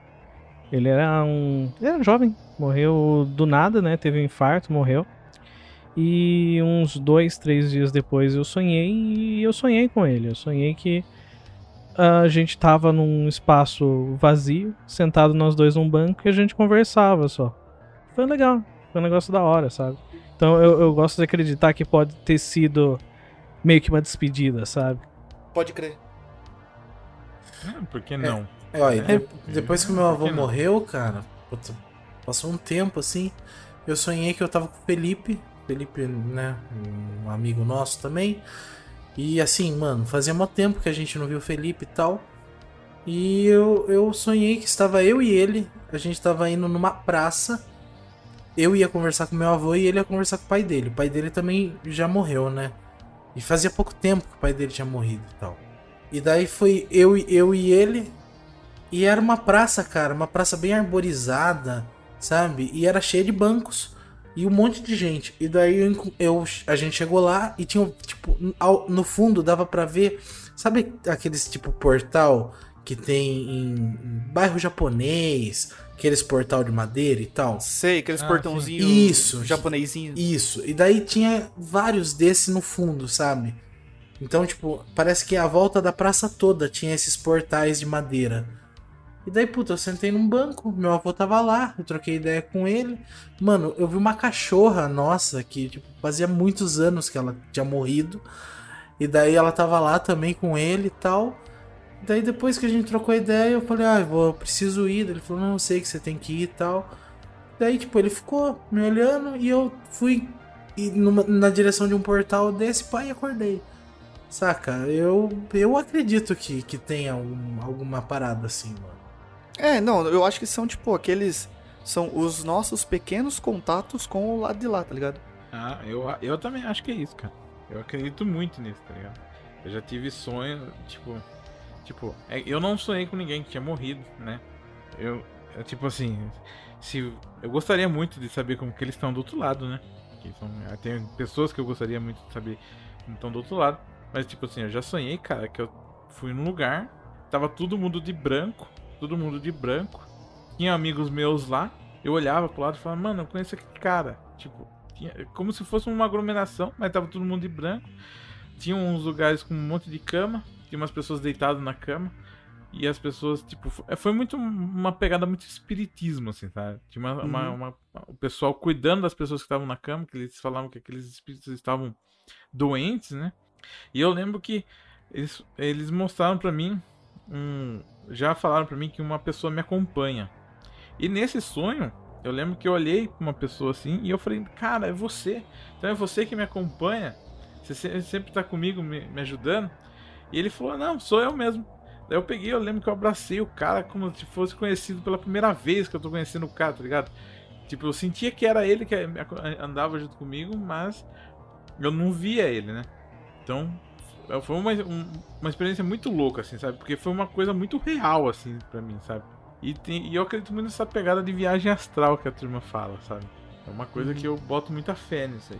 Ele era um. Ele era jovem. Morreu do nada, né? Teve um infarto, morreu. E uns dois, três dias depois eu sonhei e eu sonhei com ele. Eu sonhei que a gente tava num espaço vazio, sentado nós dois num banco e a gente conversava só. Foi legal. Foi um negócio da hora, sabe? Então eu, eu gosto de acreditar que pode ter sido meio que uma despedida, sabe? Pode crer. Ah, por que não? É, ó, e de- É. depois que meu avô morreu, cara, putz, passou um tempo assim, eu sonhei que eu tava com o Felipe, Felipe, né, um amigo nosso também. E assim, mano, fazia mó tempo que a gente não viu o Felipe e tal. E eu, eu sonhei que estava eu e ele, a gente tava indo numa praça. Eu ia conversar com meu avô e ele ia conversar com o pai dele. O pai dele também já morreu, né? E fazia pouco tempo que o pai dele tinha morrido e tal. E daí foi eu, e- eu e ele. E era uma praça, cara, uma praça bem arborizada, sabe? E era cheia de bancos e um monte de gente. E daí eu, eu- a gente chegou lá e tinha, tipo, ao- no fundo dava pra ver, sabe aqueles tipo portal que tem em, em bairro japonês, aqueles portal de madeira e tal? Sei, aqueles Ah, portãozinhos Isso. japonesinhos. Isso. E daí tinha vários desses no fundo, sabe? Então, tipo, parece que a volta da praça toda tinha esses portais de madeira. E daí, puta, eu sentei num banco, meu avô tava lá, eu troquei ideia com ele. Mano, eu vi uma cachorra nossa que, tipo, fazia muitos anos que ela tinha morrido. E daí ela tava lá também com ele e tal. Daí depois que a gente trocou ideia, eu falei, ah, eu vou, preciso ir. Ele falou, não, eu sei que você tem que ir e tal. Daí, tipo, ele ficou me olhando e eu fui e numa- na direção de um portal desse, pai, e acordei. Saca? Eu, eu acredito que, que tenha algum- alguma parada assim, mano. É, não, eu acho que são, tipo, aqueles. São os nossos pequenos contatos com o lado de lá, tá ligado? Ah, eu, eu também acho que é isso, cara. Eu acredito muito nisso, tá ligado? Eu já tive sonho, tipo. Tipo, é- eu não sonhei com ninguém que tinha morrido, né? Eu. é tipo assim. Se, eu gostaria muito de saber como que eles estão do outro lado, né? Que são, tem pessoas que eu gostaria muito de saber como estão do outro lado. Mas, tipo assim, eu já sonhei, cara, que eu fui num lugar, tava todo mundo de branco, todo mundo de branco. Tinha amigos meus lá, eu olhava pro lado e falava, mano, eu conheço aquele cara. Tipo, tinha, como se fosse uma aglomeração, mas tava todo mundo de branco. Tinha uns lugares com um monte de cama, tinha umas pessoas deitadas na cama. E as pessoas, tipo, fo- foi muito uma pegada muito espiritismo, assim, sabe? Tinha uma, uma- Uhum. uma- o pessoal cuidando das pessoas que estavam na cama, que eles falavam que aqueles espíritos estavam doentes, né? E eu lembro que eles, eles mostraram pra mim um. Já falaram pra mim que uma pessoa me acompanha. E nesse sonho, eu lembro que eu olhei pra uma pessoa assim e eu falei, cara, é você. Então é você que me acompanha. Você se- sempre tá comigo me, me ajudando. E ele falou, não, sou eu mesmo. Daí eu peguei, eu lembro que eu abracei o cara como se fosse conhecido pela primeira vez que eu tô conhecendo o cara, tá ligado? Tipo, eu sentia que era ele que andava junto comigo, mas eu não via ele, né? Então, foi uma, um- uma experiência muito louca, assim, sabe? Porque foi uma coisa muito real, assim, pra mim, sabe? E, tem- e eu acredito muito nessa pegada de viagem astral que a turma fala, sabe? É uma coisa que eu boto muita fé nisso aí.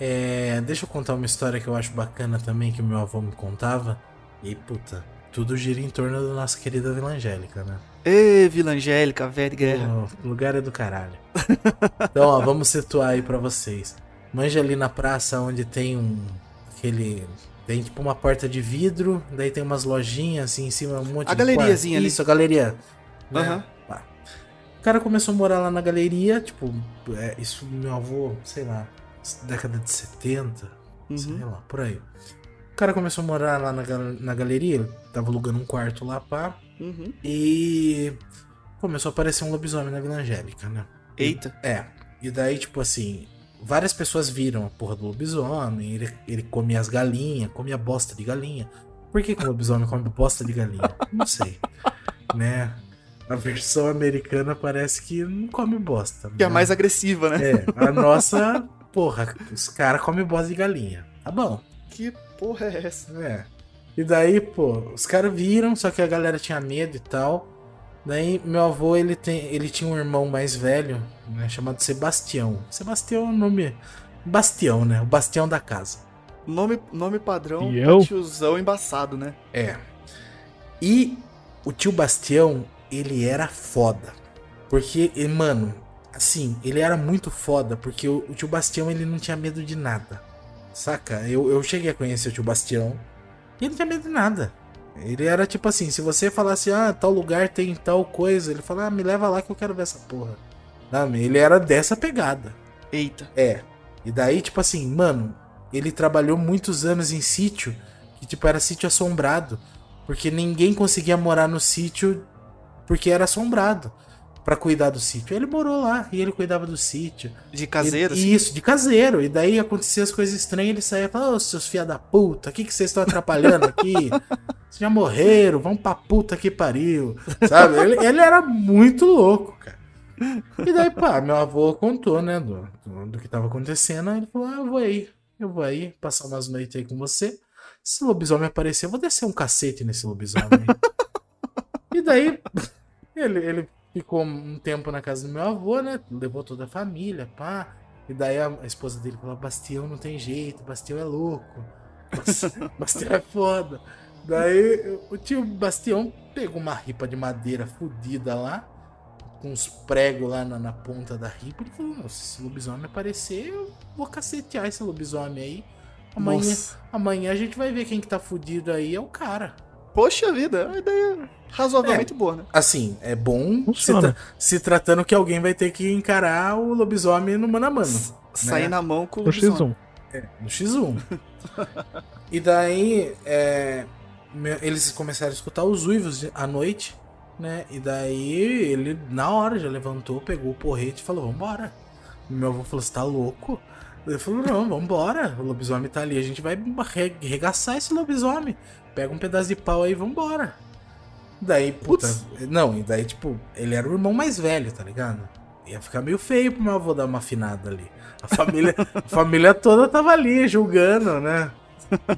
É, deixa eu contar uma história que eu acho bacana também, que o meu avô me contava. E, puta, tudo gira em torno da nossa querida Vila Angélica, né? Ê, Vila Angélica, velho guerra. O lugar é do caralho. Então, ó, vamos situar aí pra vocês. Manja ali na praça onde tem um. aquele. Tem tipo uma porta de vidro, daí tem umas lojinhas assim em cima, um monte A de galeriazinha quarto. ali. Isso, a galeria. né? Aham. Pá. O cara começou a morar lá na galeria, tipo, é, isso meu avô, sei lá, década de 70, sei Uhum. lá, por aí. O cara começou a morar lá na, na galeria, tava alugando um quarto lá, pá, Uhum. e começou a aparecer um lobisomem na Vila Angélica, né? Eita. É. E daí, tipo assim, várias pessoas viram a porra do lobisomem, ele, ele comia as galinhas, comia bosta de galinha. Por que, que o lobisomem come bosta de galinha? Não sei. né? A versão americana parece que não come bosta. Que é né? mais agressiva, né? É, a nossa, porra, os caras comem bosta de galinha. Tá bom. Que porra é essa? É. E daí, pô, os caras viram, só que a galera tinha medo e tal. Daí meu avô, ele, tem, ele tinha um irmão mais velho, né, chamado Sebastião. Sebastião é o nome... Bastião, né? O bastião da casa. Nome, nome padrão, E eu? tiozão embaçado, né? É. E o tio Bastião, ele era foda. Porque, mano, assim, ele era muito foda, porque o, o tio Bastião, ele não tinha medo de nada. Saca? Eu, eu cheguei a conhecer o tio Bastião e ele não tinha medo de nada. Ele era tipo assim, se você falasse, ah, tal lugar tem tal coisa, ele fala, ah, me leva lá que eu quero ver essa porra. Sabe? Ele era dessa pegada. Eita. É. E daí, tipo assim, mano, ele trabalhou muitos anos em sítio, que tipo era sítio assombrado, porque ninguém conseguia morar no sítio porque era assombrado pra cuidar do sítio. Ele morou lá e ele cuidava do sítio. De caseiro, E- assim. Isso, de caseiro. E daí acontecia as coisas estranhas, ele saía e falava, ô seus filha da puta, o que, que vocês estão atrapalhando aqui? Vocês já morreram, vão pra puta que pariu. Sabe? Ele, ele era muito louco, cara. E daí, pá, meu avô contou, né, do, do, do que tava acontecendo. Aí ele falou, ah, eu vou aí, eu vou aí, passar umas noites aí com você. Se o lobisomem aparecer, eu vou descer um cacete nesse lobisomem. aí." (laughs) e daí, ele, ele ficou um tempo na casa do meu avô, né? Levou toda a família, pá. E daí a, a esposa dele falou: Bastião não tem jeito, Bastião é louco. Bas- (laughs) Bastião é foda. Daí o tio Bastião pegou uma ripa de madeira fodida lá, com uns pregos lá na, na ponta da ripa. Ele falou: "Não, se esse lobisomem aparecer, eu vou cacetear esse lobisomem aí. Amanhã, Nossa. amanhã a gente vai ver quem que tá fudido aí, é o cara. Poxa vida, a ideia é razoavelmente boa, né? Assim, é bom se, tra- se tratando que alguém vai ter que encarar o lobisomem no mano a mano. Sair né? na mão com o lobisomem. X1. No X1. e daí, é, eles começaram a escutar os uivos à noite, né? E daí ele, na hora, já levantou, pegou o porrete e falou: Vambora. E meu avô falou: Você tá louco? Ele falou: Não, vambora. O lobisomem tá ali, a gente vai re- regaçar esse lobisomem. Pega um pedaço de pau aí e vambora. Daí, puta. Putz. Não, e daí, tipo, ele era o irmão mais velho, tá ligado? Ia ficar meio feio pro meu avô dar uma afinada ali. A família, (laughs) a família toda tava ali julgando, né?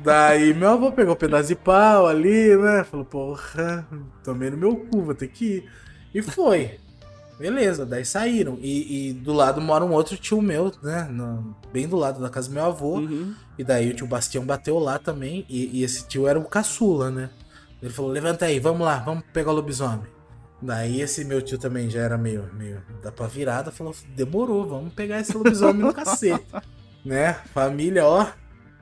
Daí meu avô pegou um pedaço de pau ali, né? Falou, porra, tomei no meu cu, vou ter que ir. E foi. Beleza, daí saíram. E, e do lado mora um outro tio meu, né? no- bem do lado da casa do meu avô. Uhum. E daí o tio Bastião bateu lá também. E, e esse tio era o caçula, né? Ele falou: levanta aí, vamos lá, vamos pegar o lobisomem. Daí esse meu tio também já era meio, meio da pra virada, falou: demorou, vamos pegar esse lobisomem no cacete. (laughs) Né? Família, ó,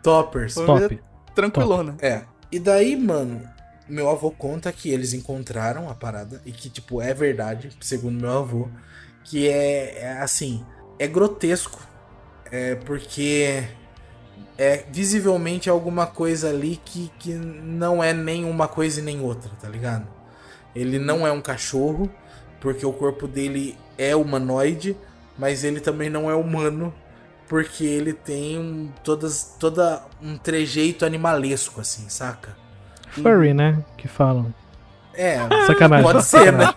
toppers. Foi- Top. Tranquilona. É. E daí, mano, meu avô conta que eles encontraram a parada e que, tipo, é verdade, segundo meu avô, que é, é assim, é grotesco. É porque é visivelmente alguma coisa ali que, que não é nem uma coisa e nem outra, tá ligado? Ele não é um cachorro, porque o corpo dele é humanoide, mas ele também não é humano, porque ele tem um, todas, toda um trejeito animalesco, assim, saca? Furry, né? Que falam. É, Sacanagem. pode ser, né?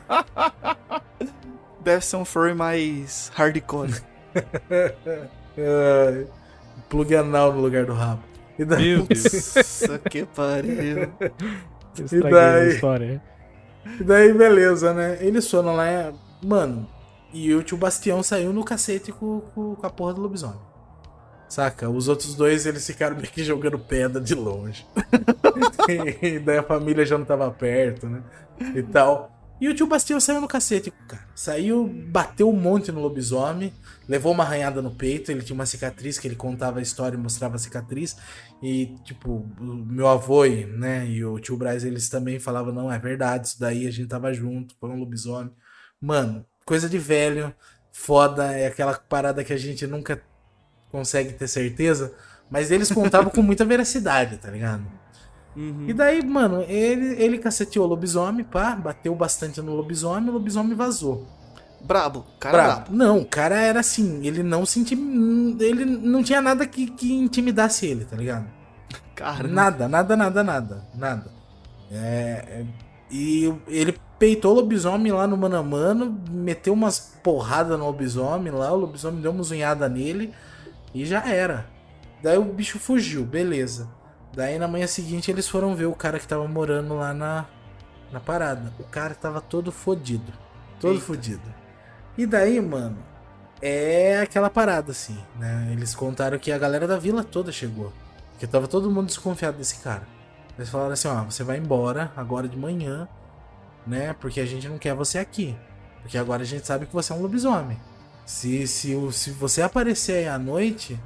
Deve ser um furry mais hardcore. (laughs) Plug anal no lugar do rabo. E daí, Meu Deus. Nossa, que pariu. (laughs) Estraguei daí? a história. e daí, beleza, né? Eles foram lá, é, mano, e o tio Bastião saiu no cacete com, com, com a porra do lobisomem. Saca? Os outros dois, eles ficaram meio que jogando pedra de longe. (laughs) e daí a família já não tava perto, né? E tal. E o tio Bastião saiu no cacete, cara. Saiu, bateu um monte no lobisomem, levou uma arranhada no peito. Ele tinha uma cicatriz que ele contava a história e mostrava a cicatriz. E, tipo, meu avô né, e o tio Braz, eles também falavam: não, é verdade, isso daí a gente tava junto, foi um lobisomem. Mano, coisa de velho, foda, é aquela parada que a gente nunca consegue ter certeza. Mas eles contavam com muita veracidade, tá ligado? Uhum. E daí, mano, ele, ele caceteou o lobisomem, pá, bateu bastante no lobisomem, o lobisomem vazou. Brabo, cara Brabo. brabo. Não, o cara era assim, ele não se intim... ele não tinha nada que, que intimidasse ele, tá ligado? Cara, Nada, nada, nada, nada, nada. É, é- e ele peitou o lobisomem lá no mano a mano, meteu umas porradas no lobisomem lá, o lobisomem deu uma zunhada nele e já era. Daí o bicho fugiu, beleza. Daí na manhã seguinte eles foram ver o cara que tava morando lá na, na parada. O cara tava todo fodido. Todo Eita. fodido. E daí, mano, é aquela parada assim, né? Eles contaram que a galera da vila toda chegou. Porque tava todo mundo desconfiado desse cara. Eles falaram assim, ó, você vai embora agora de manhã, né? Porque a gente não quer você aqui. Porque agora a gente sabe que você é um lobisomem. Se, se, se você aparecer aí à noite,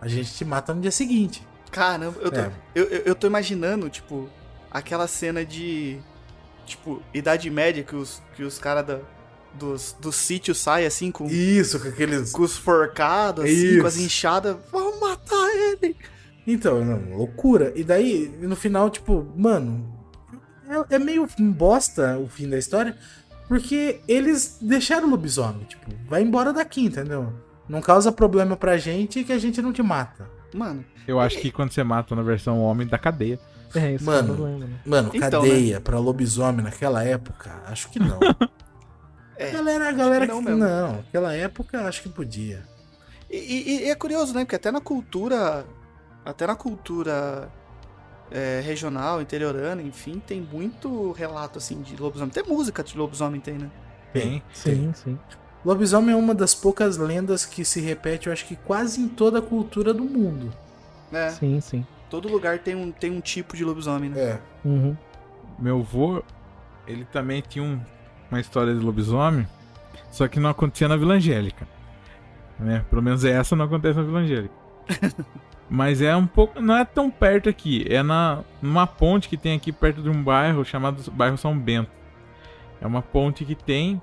a gente te mata no dia seguinte. Caramba, eu tô, É. eu, eu, eu tô imaginando, tipo, aquela cena de. Tipo, Idade Média que os, que os caras da- dos, dos sítios saem assim com, Isso, com aqueles. com os forcados, assim, com as Isso. enxadas. Vamos matar ele! Então, não, loucura. E daí, no final, tipo, mano, é, é meio bosta o fim da história, porque eles deixaram o lobisomem, tipo, vai embora daqui, entendeu? Não causa problema pra gente que a gente não te mata. Mano, Eu acho que quando você mata na versão homem, dá cadeia. É, isso é Mano. o problema, né? Mano, Então, cadeia pra lobisomem naquela época, acho que não. (laughs) é. galera, a galera que que não não, mesmo. não, naquela época acho que podia. E, e- e é curioso, né? Porque até na cultura. Até na cultura é, regional, interiorana, enfim, tem muito relato assim de lobisomem. Até música de lobisomem tem, né? Tem. Sim, sim. Lobisomem é uma das poucas lendas que se repete, eu acho que quase em toda a cultura do mundo. É. Sim, sim. Todo lugar tem um, tem um tipo de lobisomem, né? É. Uhum. Meu avô, ele também tinha um- uma história de lobisomem, só que não acontecia na Vila Angélica. Né? Pelo menos essa não acontece na Vila Angélica. (laughs) Mas é um pouco. Não é tão perto aqui. É na, numa ponte que tem aqui perto de um bairro chamado bairro São Bento. É uma ponte que tem.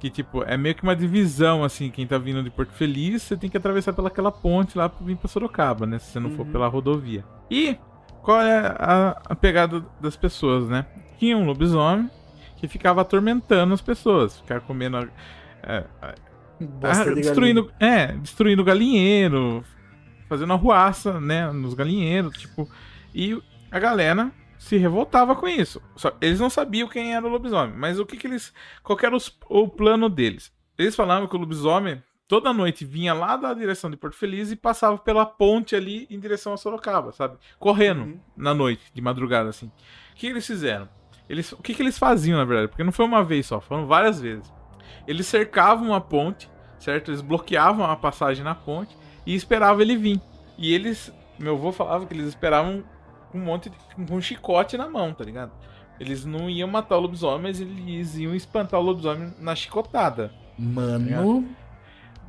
Que tipo, é meio que uma divisão, assim. Quem tá vindo de Porto Feliz, você tem que atravessar pelaquela ponte lá pra vir pra Sorocaba, né? Se você não for Uhum. pela rodovia. E qual é a, a pegada das pessoas, né? Tinha um lobisomem que ficava atormentando as pessoas, ficava comendo. é, de destruindo, é, destruindo galinheiro, fazendo arruaça, né, nos galinheiros, tipo, e a galera se revoltava com isso. Só eles não sabiam quem era o lobisomem, mas o que que eles, qual era os- o plano deles? Eles falavam que o lobisomem toda noite vinha lá da direção de Porto Feliz e passava pela ponte ali em direção a Sorocaba, sabe? Correndo Uhum. na noite, de madrugada assim. O que eles fizeram? Eles, o que, que eles faziam, na verdade? Porque não foi uma vez só, foram várias vezes. Eles cercavam a ponte, certo? Eles bloqueavam a passagem na ponte e esperavam ele vir. E eles, meu avô falava que eles esperavam com um monte de, com um chicote na mão, tá ligado? Eles não iam matar o lobisomem, mas eles iam espantar o lobisomem na chicotada. Mano,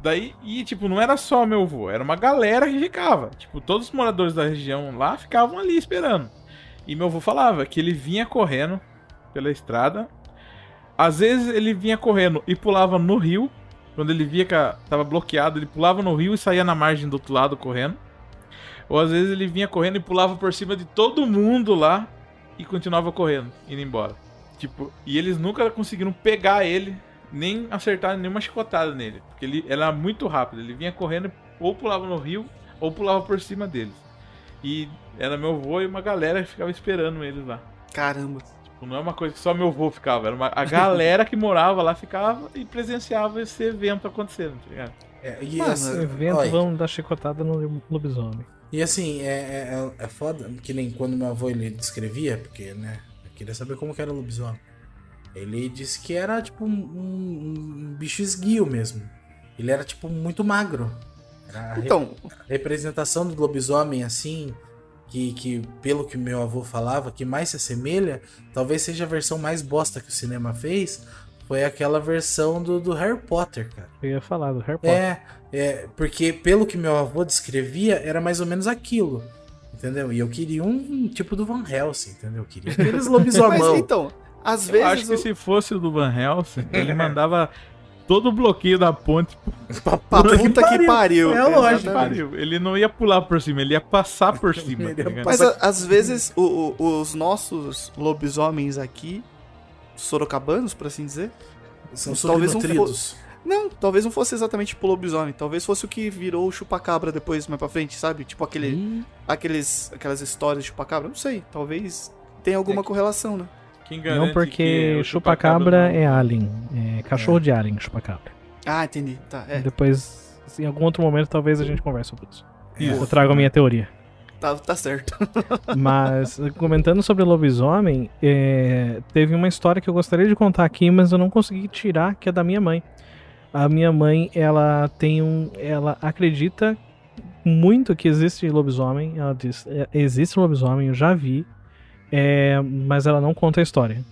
Daí, e tipo, não era só meu avô, era uma galera que ficava. Tipo, todos os moradores da região lá ficavam ali esperando. E meu avô falava que ele vinha correndo pela estrada. Às vezes ele vinha correndo e pulava no rio. Quando ele via que tava bloqueado, ele pulava no rio e saía na margem do outro lado correndo. Ou às vezes ele vinha correndo e pulava por cima de todo mundo lá e continuava correndo, indo embora. Tipo, e eles nunca conseguiram pegar ele, nem acertar nenhuma chicotada nele. Porque ele era muito rápido. Ele vinha correndo, ou pulava no rio, ou pulava por cima deles. E era meu avô e uma galera que ficava esperando eles lá. Caramba. Tipo, não é uma coisa que só meu avô ficava, era uma, a galera que morava lá ficava e presenciava esse evento acontecendo, tá ligado? é, e, Mano, assim, O evento olha, vão dar chicotada no lobisomem. E assim, é, é, é foda, que nem quando meu avô ele descrevia, porque, né, eu queria saber como que era o lobisomem. Ele disse que era tipo um, um- um bicho esguio mesmo. Ele era tipo muito magro. Era a Então, representação do lobisomem assim, que, que pelo que meu avô falava, que mais se assemelha, talvez seja a versão mais bosta que o cinema fez, foi aquela versão do, do Harry Potter, cara. Eu ia falar do Harry Potter. É, é, porque pelo que meu avô descrevia, era mais ou menos aquilo. Entendeu? E eu queria um tipo do Van Helsing, entendeu? Eu queria aqueles (laughs) mas lobisomão. então, às Eu vezes. acho que o- se fosse o do Van Helsing, ele mandava todo o bloqueio da ponte (laughs) Pra puta que pariu. É lógico. Pariu. Ele não ia pular por cima, ele ia passar por (laughs) cima. Tá? Mas a- às vezes o- o- os nossos lobisomens aqui, sorocabanos, por assim dizer, São Talvez um subnutridos. não, talvez não fosse exatamente tipo lobisomem, talvez fosse o que virou o chupacabra depois, mais pra frente, sabe? Tipo aquele, Hum, aqueles, aquelas histórias de chupacabra, não sei, talvez tenha alguma É que- correlação, né? Não que porque o chupacabra não- é alien. É cachorro de alien, chupacabra. Ah, entendi, tá, é. Depois, em algum outro momento, talvez a gente converse sobre isso. Isso. Eu trago a minha teoria. Tá, tá certo. (laughs) Mas, comentando sobre lobisomem, é, teve uma história que eu gostaria de contar aqui, mas eu não consegui tirar, que é da minha mãe. A minha mãe, ela tem um. Ela acredita muito que existe lobisomem. Ela diz: "É, existe lobisomem, eu já vi. é, mas ela não conta a história.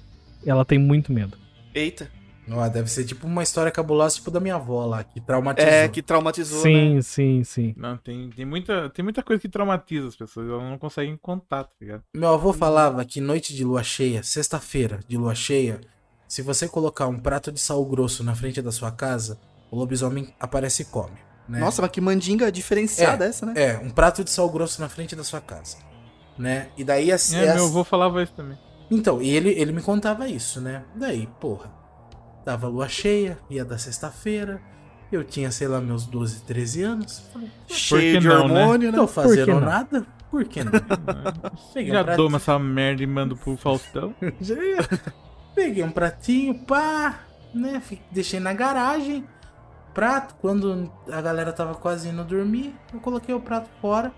Ela tem muito medo. Eita. Ó, deve ser tipo uma história cabulosa, tipo da minha avó lá, que traumatizou. É, que traumatizou, sim, né? sim, sim. Não, tem, tem, muita, tem muita coisa que traumatiza as pessoas, elas não conseguem contar, tá ligado? Meu avô falava que noite de lua cheia, sexta-feira de lua cheia, se você colocar um prato de sal grosso na frente da sua casa, o lobisomem aparece e come. Né? Nossa, mas que mandinga diferenciada essa, né? É, um prato de sal grosso na frente da sua casa. Né? E daí assim. É, meu avô falava isso também. Então, e ele, ele me contava isso, né? Daí, porra, dava lua cheia, ia da sexta-feira, eu tinha, sei lá, meus 12, 13 anos. Falei, Cheio de não, né? hormônio, né? tô fazendo não? nada? Por que não? (laughs) Peguei um Já prato- doma essa merda e mando pro Faustão. (laughs) Peguei um pratinho, pá, né? Deixei na garagem. Prato, quando a galera tava quase indo dormir, eu coloquei o prato fora,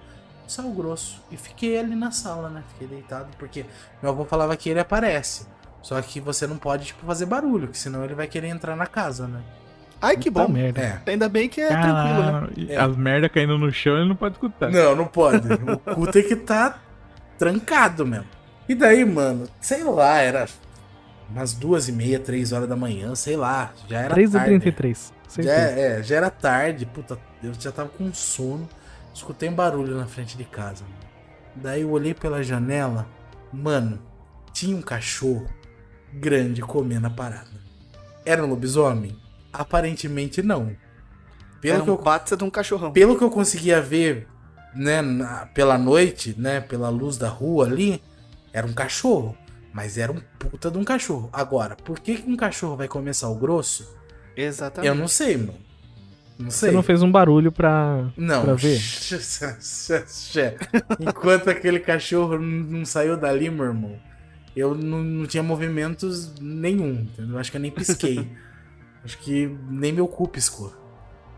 sal grosso. E fiquei ali na sala, né? Fiquei deitado, porque meu avô falava que ele aparece. Só que você não pode, tipo, fazer barulho, que senão ele vai querer entrar na casa, né? Ai, que Puta bom. merda. É. Ainda bem que é tranquilo, né? É. As merda caindo no chão ele não pode escutar. Não, não pode. O cu tem que tá trancado mesmo. E daí, mano, sei lá, era umas duas e meia, três horas da manhã, sei lá. Já era 3 e tarde. 33. Já, é, já era tarde, puta, eu já tava com sono. Escutei um barulho na frente de casa. mano. Daí eu olhei pela janela, mano, tinha um cachorro grande comendo a parada. Era um lobisomem? Aparentemente não. Pelo Era que um eu baita de um cachorrão. pelo que eu conseguia ver, né, na- pela noite, né, pela luz da rua ali, era um cachorro. Mas era um puta de um cachorro. Agora, por que, que um cachorro vai começar o grosso? Exatamente. Eu não sei, mano. Não sei. Você não fez um barulho pra, Não. pra ver? (laughs) Enquanto aquele cachorro não saiu dali, meu irmão, eu não, não tinha movimentos nenhum. Entendeu? Acho que eu nem pisquei. (laughs) Acho que nem meu cu piscou.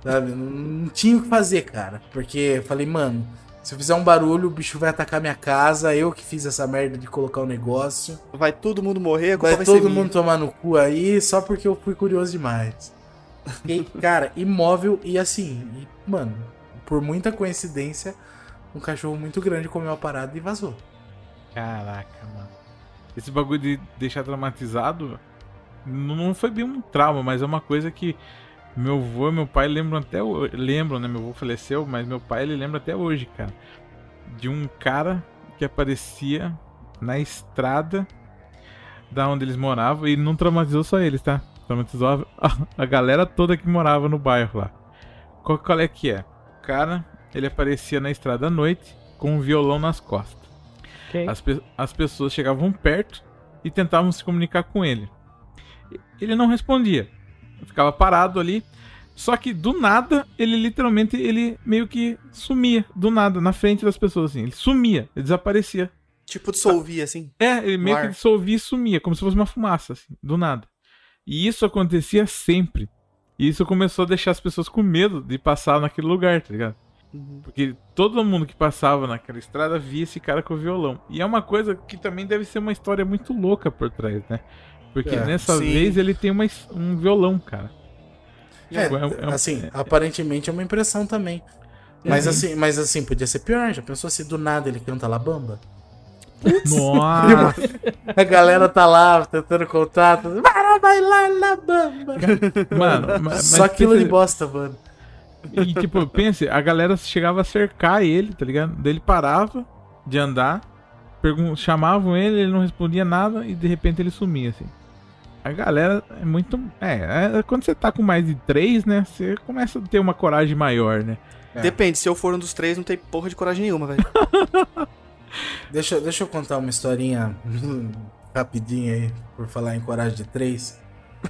Sabe? Não, não tinha o que fazer, cara. Porque eu falei, mano, se eu fizer um barulho, o bicho vai atacar minha casa. Eu que fiz essa merda de colocar o negócio. Vai todo mundo morrer, Vai vai, todo ser mundo tomar no cu aí só porque eu fui curioso demais. Fiquei, cara, imóvel e assim, e, mano, por muita coincidência, um cachorro muito grande comeu a parada e vazou. Caraca, mano. Esse bagulho de deixar traumatizado não foi bem um trauma, mas é uma coisa que meu avô e meu pai lembram até hoje. Lembram, né? Meu avô faleceu, mas meu pai ele lembra até hoje, cara. De um cara que aparecia na estrada da onde eles moravam e não traumatizou só eles, tá? Traumatizou a, a galera toda que morava no bairro lá. Qual, qual é que é? O cara, ele aparecia na estrada à noite com um violão nas costas. Ok. As, pe- as pessoas chegavam perto e tentavam se comunicar com ele. Ele não respondia. Ficava parado ali. Só que do nada, ele literalmente, ele meio que sumia. Do nada, na frente das pessoas, assim. Ele sumia, ele desaparecia. Tipo, dissolvia, assim. É, ele meio ar. que dissolvia e sumia, como se fosse uma fumaça, assim, do nada. E isso acontecia sempre. E isso começou a deixar as pessoas com medo de passar naquele lugar, tá ligado? Uhum. Porque todo mundo que passava naquela estrada via esse cara com o violão. E é uma coisa que também deve ser uma história muito louca por trás, né? Porque É, nessa sim. vez ele tem uma, um violão, cara. É, Tipo, é- é- assim, é- aparentemente é uma impressão também. Mas assim, mas assim, podia ser pior, já pensou se do nada ele canta La Bamba? Nossa! (laughs) A galera tá lá tentando contato. Para bailar La Bamba. mano, ma- mas, Só aquilo de bosta, mano. E tipo, pense, a galera chegava a cercar ele, tá ligado? Daí ele parava de andar, pergun- chamavam ele, ele não respondia nada e de repente ele sumia, assim. A galera é muito. É, é, quando você tá com mais de três, né? Você começa a ter uma coragem maior, né? É. Depende, se eu for um dos três, não tem porra de coragem nenhuma, velho. (laughs) Deixa, deixa eu contar uma historinha (laughs) rapidinha aí, por falar em coragem de três.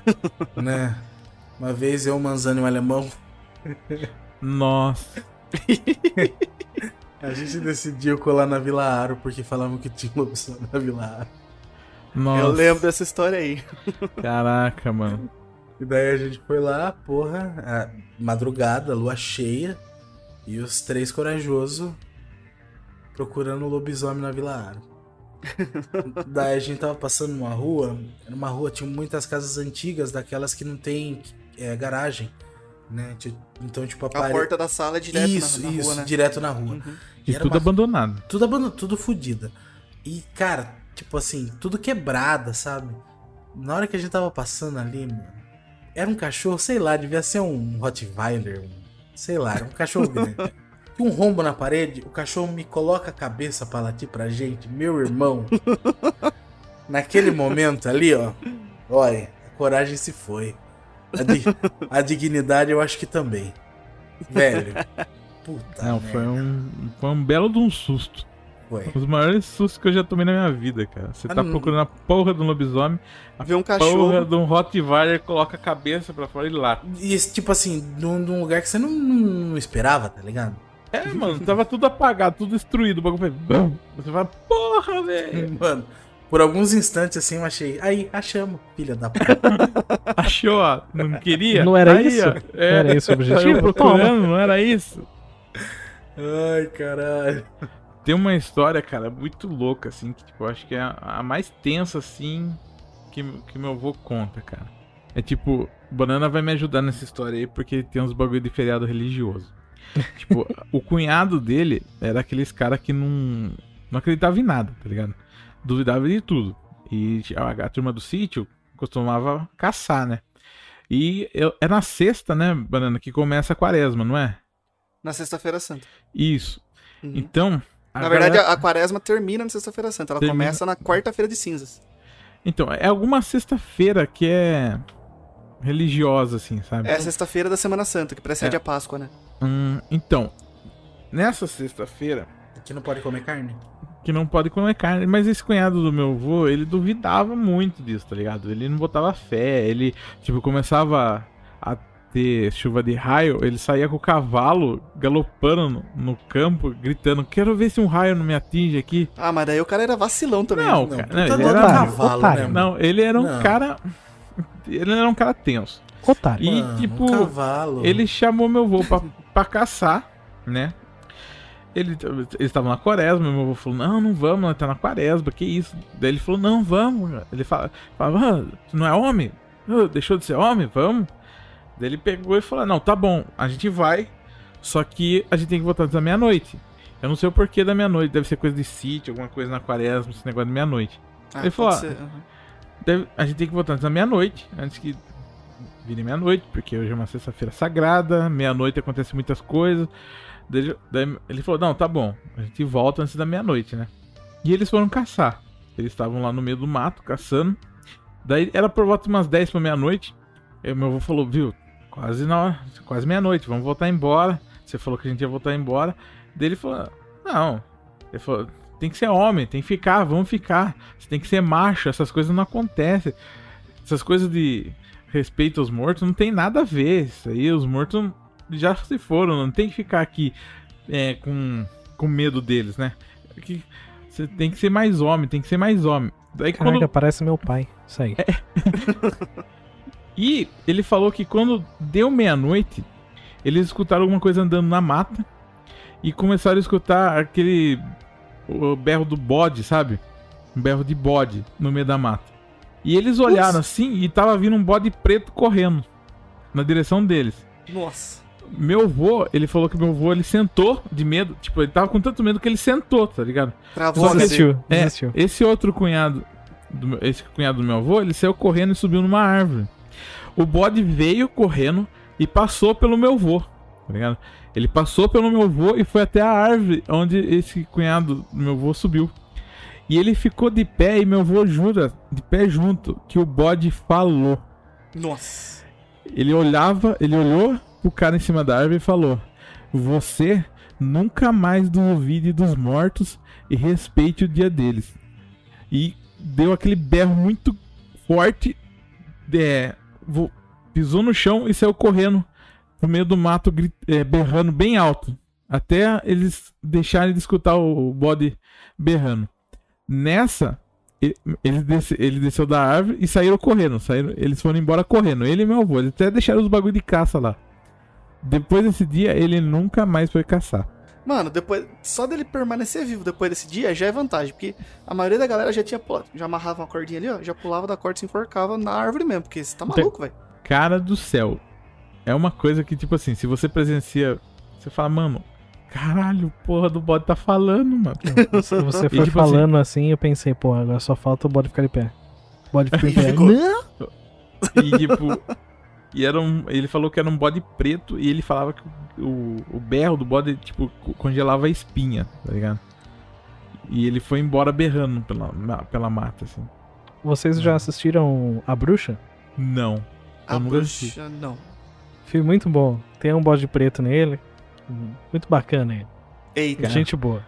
(laughs) né? Uma vez eu, Manzano e um alemão, Nossa. (laughs) a gente decidiu colar na Vila Aro porque falavam que tinha opção na Vila Aro. Nossa. Eu lembro dessa história aí. Caraca, mano. E daí a gente foi lá, porra, a madrugada, lua cheia, e os três corajosos procurando o lobisomem na Vila Aro. (laughs) Daí a gente tava passando numa rua, era uma rua, tinha muitas casas antigas, daquelas que não tem é, garagem, né? Então, tipo, a, A parede- porta da sala é direto na- isso, na, isso, rua, né? direto na rua. Uhum. E Era tudo uma- abandonado. Tudo abandonado, tudo fodida. E, cara, tipo assim, tudo quebrada, sabe? Na hora que a gente tava passando ali, mano, era um cachorro, sei lá, devia ser um Rottweiler, um, sei lá, era um cachorro (laughs) grande. Um rombo na parede, o cachorro me coloca a cabeça pra latir pra gente, meu irmão. (laughs) Naquele momento ali, ó, olha, a coragem se foi. A, di- a dignidade eu acho que também. Velho. Puta. Não, merda, foi um, foi um belo de um susto. foi. Um dos maiores sustos que eu já tomei na minha vida, cara. Você Ah, tá não- procurando a porra de um lobisomem, a Vê um porra cachorro. de um Rottweiler, coloca a cabeça pra fora e late. E esse, tipo assim, num, num lugar que você não, não esperava, tá ligado? É, mano, tava tudo apagado, tudo destruído. O bagulho foi. Você fala, porra, velho. Mano, por alguns instantes assim eu achei. Aí, achamos, filha da puta. (laughs) Achou, ó. Não queria? Não era Aí, isso? ó. É, Não era esse o (laughs) objetivo? Saiu procurando, não era isso? Ai, caralho. Tem uma história, cara, muito louca, assim, que tipo, eu acho que é a, a mais tensa, assim, que, que meu avô conta, cara. É tipo, o Banana vai me ajudar nessa história aí, porque tem uns bagulho de feriado religioso. (laughs) tipo, o cunhado dele era aqueles cara que não, não acreditava em nada, tá ligado? Duvidava de tudo. E a, a turma do sítio costumava caçar, né? E eu- é na sexta, né, Banana, que começa a quaresma, não é? Na Sexta-feira Santa. Isso. Uhum. Então. Na verdade, galera- a, a quaresma termina na Sexta-feira Santa. Ela Termina- começa na quarta-feira de cinzas. Então, é alguma sexta-feira que é religiosa, assim, sabe? É a sexta-feira da Semana Santa, que precede É. a Páscoa, né? Hum, então, nessa sexta-feira, Aqui não pode comer carne? Que não pode comer carne, mas esse cunhado do meu avô, ele duvidava muito disso, tá ligado? Ele não botava fé, ele, tipo, começava a ter chuva de raio, ele saía com o cavalo galopando no, no campo, gritando: Quero ver se um raio não me atinge aqui. Ah, mas daí o cara era vacilão também. Não, né? cara, não, ele era- Otário, cavalo, otário. né, mano? Não, ele era um Não. cara. Ele era um cara tenso. Otário. E, Mano, tipo, um cavalo. Ele chamou meu avô pra, pra caçar, né? Ele, eles estavam na quaresma, meu avô falou, não, não vamos, nós tá na quaresma, que isso? Daí ele falou, não, vamos. Ele fala, falava, ah, não é homem? Ah, Deixou de ser homem? Vamos. Daí ele pegou e falou, não, tá bom, a gente vai, só que a gente tem que voltar antes da meia-noite. Eu não sei o porquê da meia-noite, deve ser coisa de sítio, alguma coisa na quaresma, esse negócio de meia-noite. Ah, Ele falou, ah. Deve- a gente tem que voltar antes da meia-noite, antes que vire meia-noite, porque hoje é uma sexta-feira sagrada, meia-noite acontece muitas coisas. Daí, daí ele falou, não, tá bom, a gente volta antes da meia-noite, né? E eles foram caçar. Eles estavam lá no meio do mato, caçando. Daí era por volta de umas 10 pra meia-noite. E meu avô falou, viu, quase na hora, quase meia-noite, vamos voltar embora. Você falou que a gente ia voltar embora. Daí ele falou, não. Ele falou, tem que ser homem, tem que ficar, vamos ficar. Você tem que ser macho, essas coisas não acontecem. Essas coisas de respeito aos mortos não tem nada a ver. Isso aí, os mortos já se foram, não tem que ficar aqui é, com, com medo deles, né? Que você tem que ser mais homem, tem que ser mais homem. Daí Caraca, quando parece meu pai. Isso aí. E ele falou que quando deu meia-noite, eles escutaram alguma coisa andando na mata e começaram a escutar aquele o berro do bode, sabe? Um berro de bode no meio da mata. E eles olharam assim e tava vindo um bode preto correndo na direção deles. Nossa. Meu avô, ele falou que meu avô ele sentou de medo, tipo, ele tava com tanto medo que ele sentou, tá ligado? Travou Só. Desistiu. É, Desistiu. esse outro cunhado, do esse cunhado do meu avô, ele saiu correndo e subiu numa árvore. O bode veio correndo e passou pelo meu avô, tá ligado? Ele passou pelo meu avô e foi até a árvore onde esse cunhado do meu avô subiu. E ele ficou de pé e meu avô jura, de pé junto, que o bode falou. Nossa. Ele olhava, ele olhou pro cara em cima da árvore falou: Você nunca mais duvide dos mortos e respeite o dia deles. E deu aquele berro muito forte, é, pisou no chão e saiu correndo no meio do mato, é, berrando bem alto. Até eles deixarem de escutar o bode berrando. Nessa, ele, desce- ele desceu da árvore e saíram correndo. Saíram, eles foram embora correndo. Ele e meu avô. Eles até deixaram os bagulho de caça lá. Depois desse dia, ele nunca mais foi caçar. Mano, depois. Só dele permanecer vivo depois desse dia já é vantagem. Porque a maioria da galera já tinha pulado. Já amarrava uma cordinha ali, ó. Já pulava da corda e se enforcava na árvore mesmo. Porque você tá Tem- maluco, velho. Cara do céu. É uma coisa que, tipo assim, se você presencia. Você fala, mano, caralho, porra do bode tá falando, mano. (laughs) Se você (laughs) E, foi tipo falando assim, eu pensei, pô, agora só falta o bode ficar de pé. Bode ficar de (laughs) E pé. Não! E tipo. E era um, ele falou que era um bode preto e ele falava que o, o berro do bode, tipo, co- congelava a espinha, tá ligado? E ele foi embora berrando pela, pela mata, assim. Vocês já assistiram A Bruxa? Não. A nunca assisti. bruxa, não. Filme muito bom. Tem um bode preto nele. Muito bacana ele. Eita. Gente boa.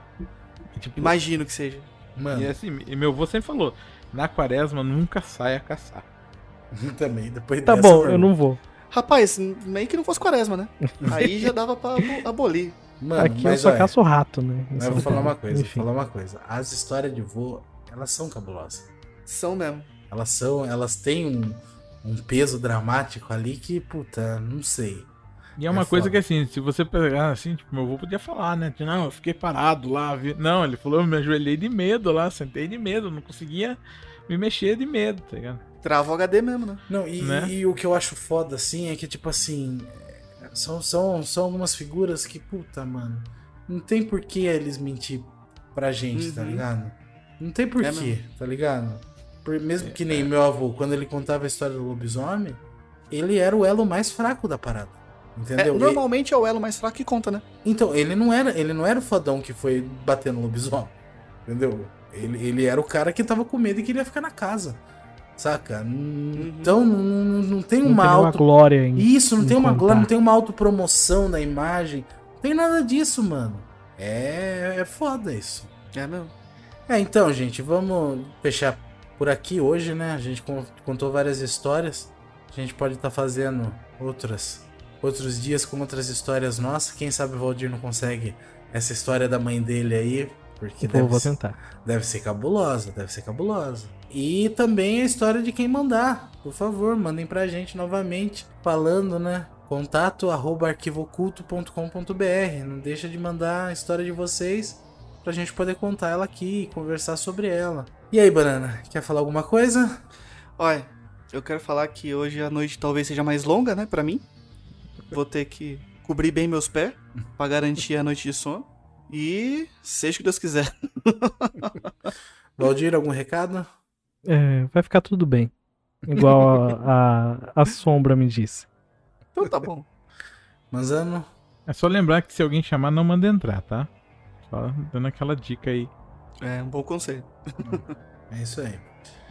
Tipo, imagino que seja. Mano, e assim, e meu avô sempre falou: na quaresma nunca saia caçar. (laughs) também, depois Tá dessa, bom, eu não vou. Rapaz, meio que não fosse quaresma, né? (laughs) Aí já dava pra abo- abolir. Mano, Aqui eu mas só olha, caço rato, né? mas eu vou falar uma coisa, vou falar uma coisa. As histórias de vô, elas são cabulosas. São mesmo. Elas são, elas têm um, um peso dramático ali que, puta, não sei. E é uma É coisa foda. que assim, se você pegar assim, tipo, meu avô podia falar, né? Tipo, Não, eu fiquei parado lá. vi- Não, ele falou, eu me ajoelhei de medo lá, sentei de medo, não conseguia me mexer de medo, tá ligado? Trava o HD mesmo, né? Não, e, Né? e o que eu acho foda, assim, é que, tipo assim, são, são, são algumas figuras que, puta, mano, não tem por que eles mentir pra gente, tá Uhum. ligado? Não tem por É tá ligado? Por- mesmo que nem meu avô, quando ele contava a história do lobisomem, ele era o elo mais fraco da parada. É, Entendeu? E- normalmente é o elo mais fraco que conta, né? então, ele não era, ele não era o fodão que foi bater no lobisomem. Entendeu? Ele, ele era o cara que tava com medo e queria ficar na casa. Saca? N- Então não, não, não tem Não uma tem auto. glória em. Isso, não em tem uma contar. glória, não tem uma autopromoção da imagem. Não tem nada disso, mano. É, é foda isso. É mesmo. É, então, gente, vamos fechar por aqui hoje, né? A gente con- contou várias histórias. A gente pode estar fazendo outras outros dias com outras histórias nossas. Quem sabe o Valdir não consegue essa história da mãe dele aí, porque Vou, deve, vou ser, tentar. deve ser cabulosa, deve ser cabulosa. E também a história de quem mandar. Por favor, mandem pra gente novamente, falando, né? Contato arroba arquivoculto.com.br. Não deixa de mandar a história de vocês pra gente poder contar ela aqui e conversar sobre ela. E aí, Banana, quer falar alguma coisa? Olha, eu quero falar que hoje a noite talvez seja mais longa, né, pra mim. Vou ter que cobrir bem meus pés pra garantir a noite de sono. E seja o que Deus quiser. (laughs) Valdir, algum recado? É, vai ficar tudo bem. Igual a, a, a sombra me disse. Então tá bom. Manzano? É só lembrar que se alguém chamar, não manda entrar, tá? Só dando aquela dica aí. É um bom conselho. É isso aí.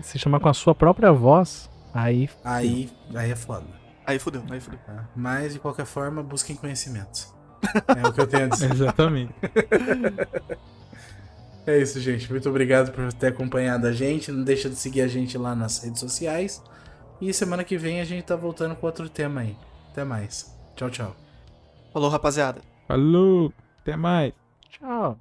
Se chamar com a sua própria voz, aí. Aí, aí é foda. Aí fudeu, aí fudeu. tá? Mas, de qualquer forma, busquem conhecimentos. É o que eu tenho a dizer. (laughs) Exatamente. É isso, gente. Muito obrigado por ter acompanhado a gente. Não deixa de seguir a gente lá nas redes sociais. E semana que vem a gente tá voltando com outro tema aí. Até mais. Tchau, tchau. Falou, rapaziada. Falou, até mais. Tchau.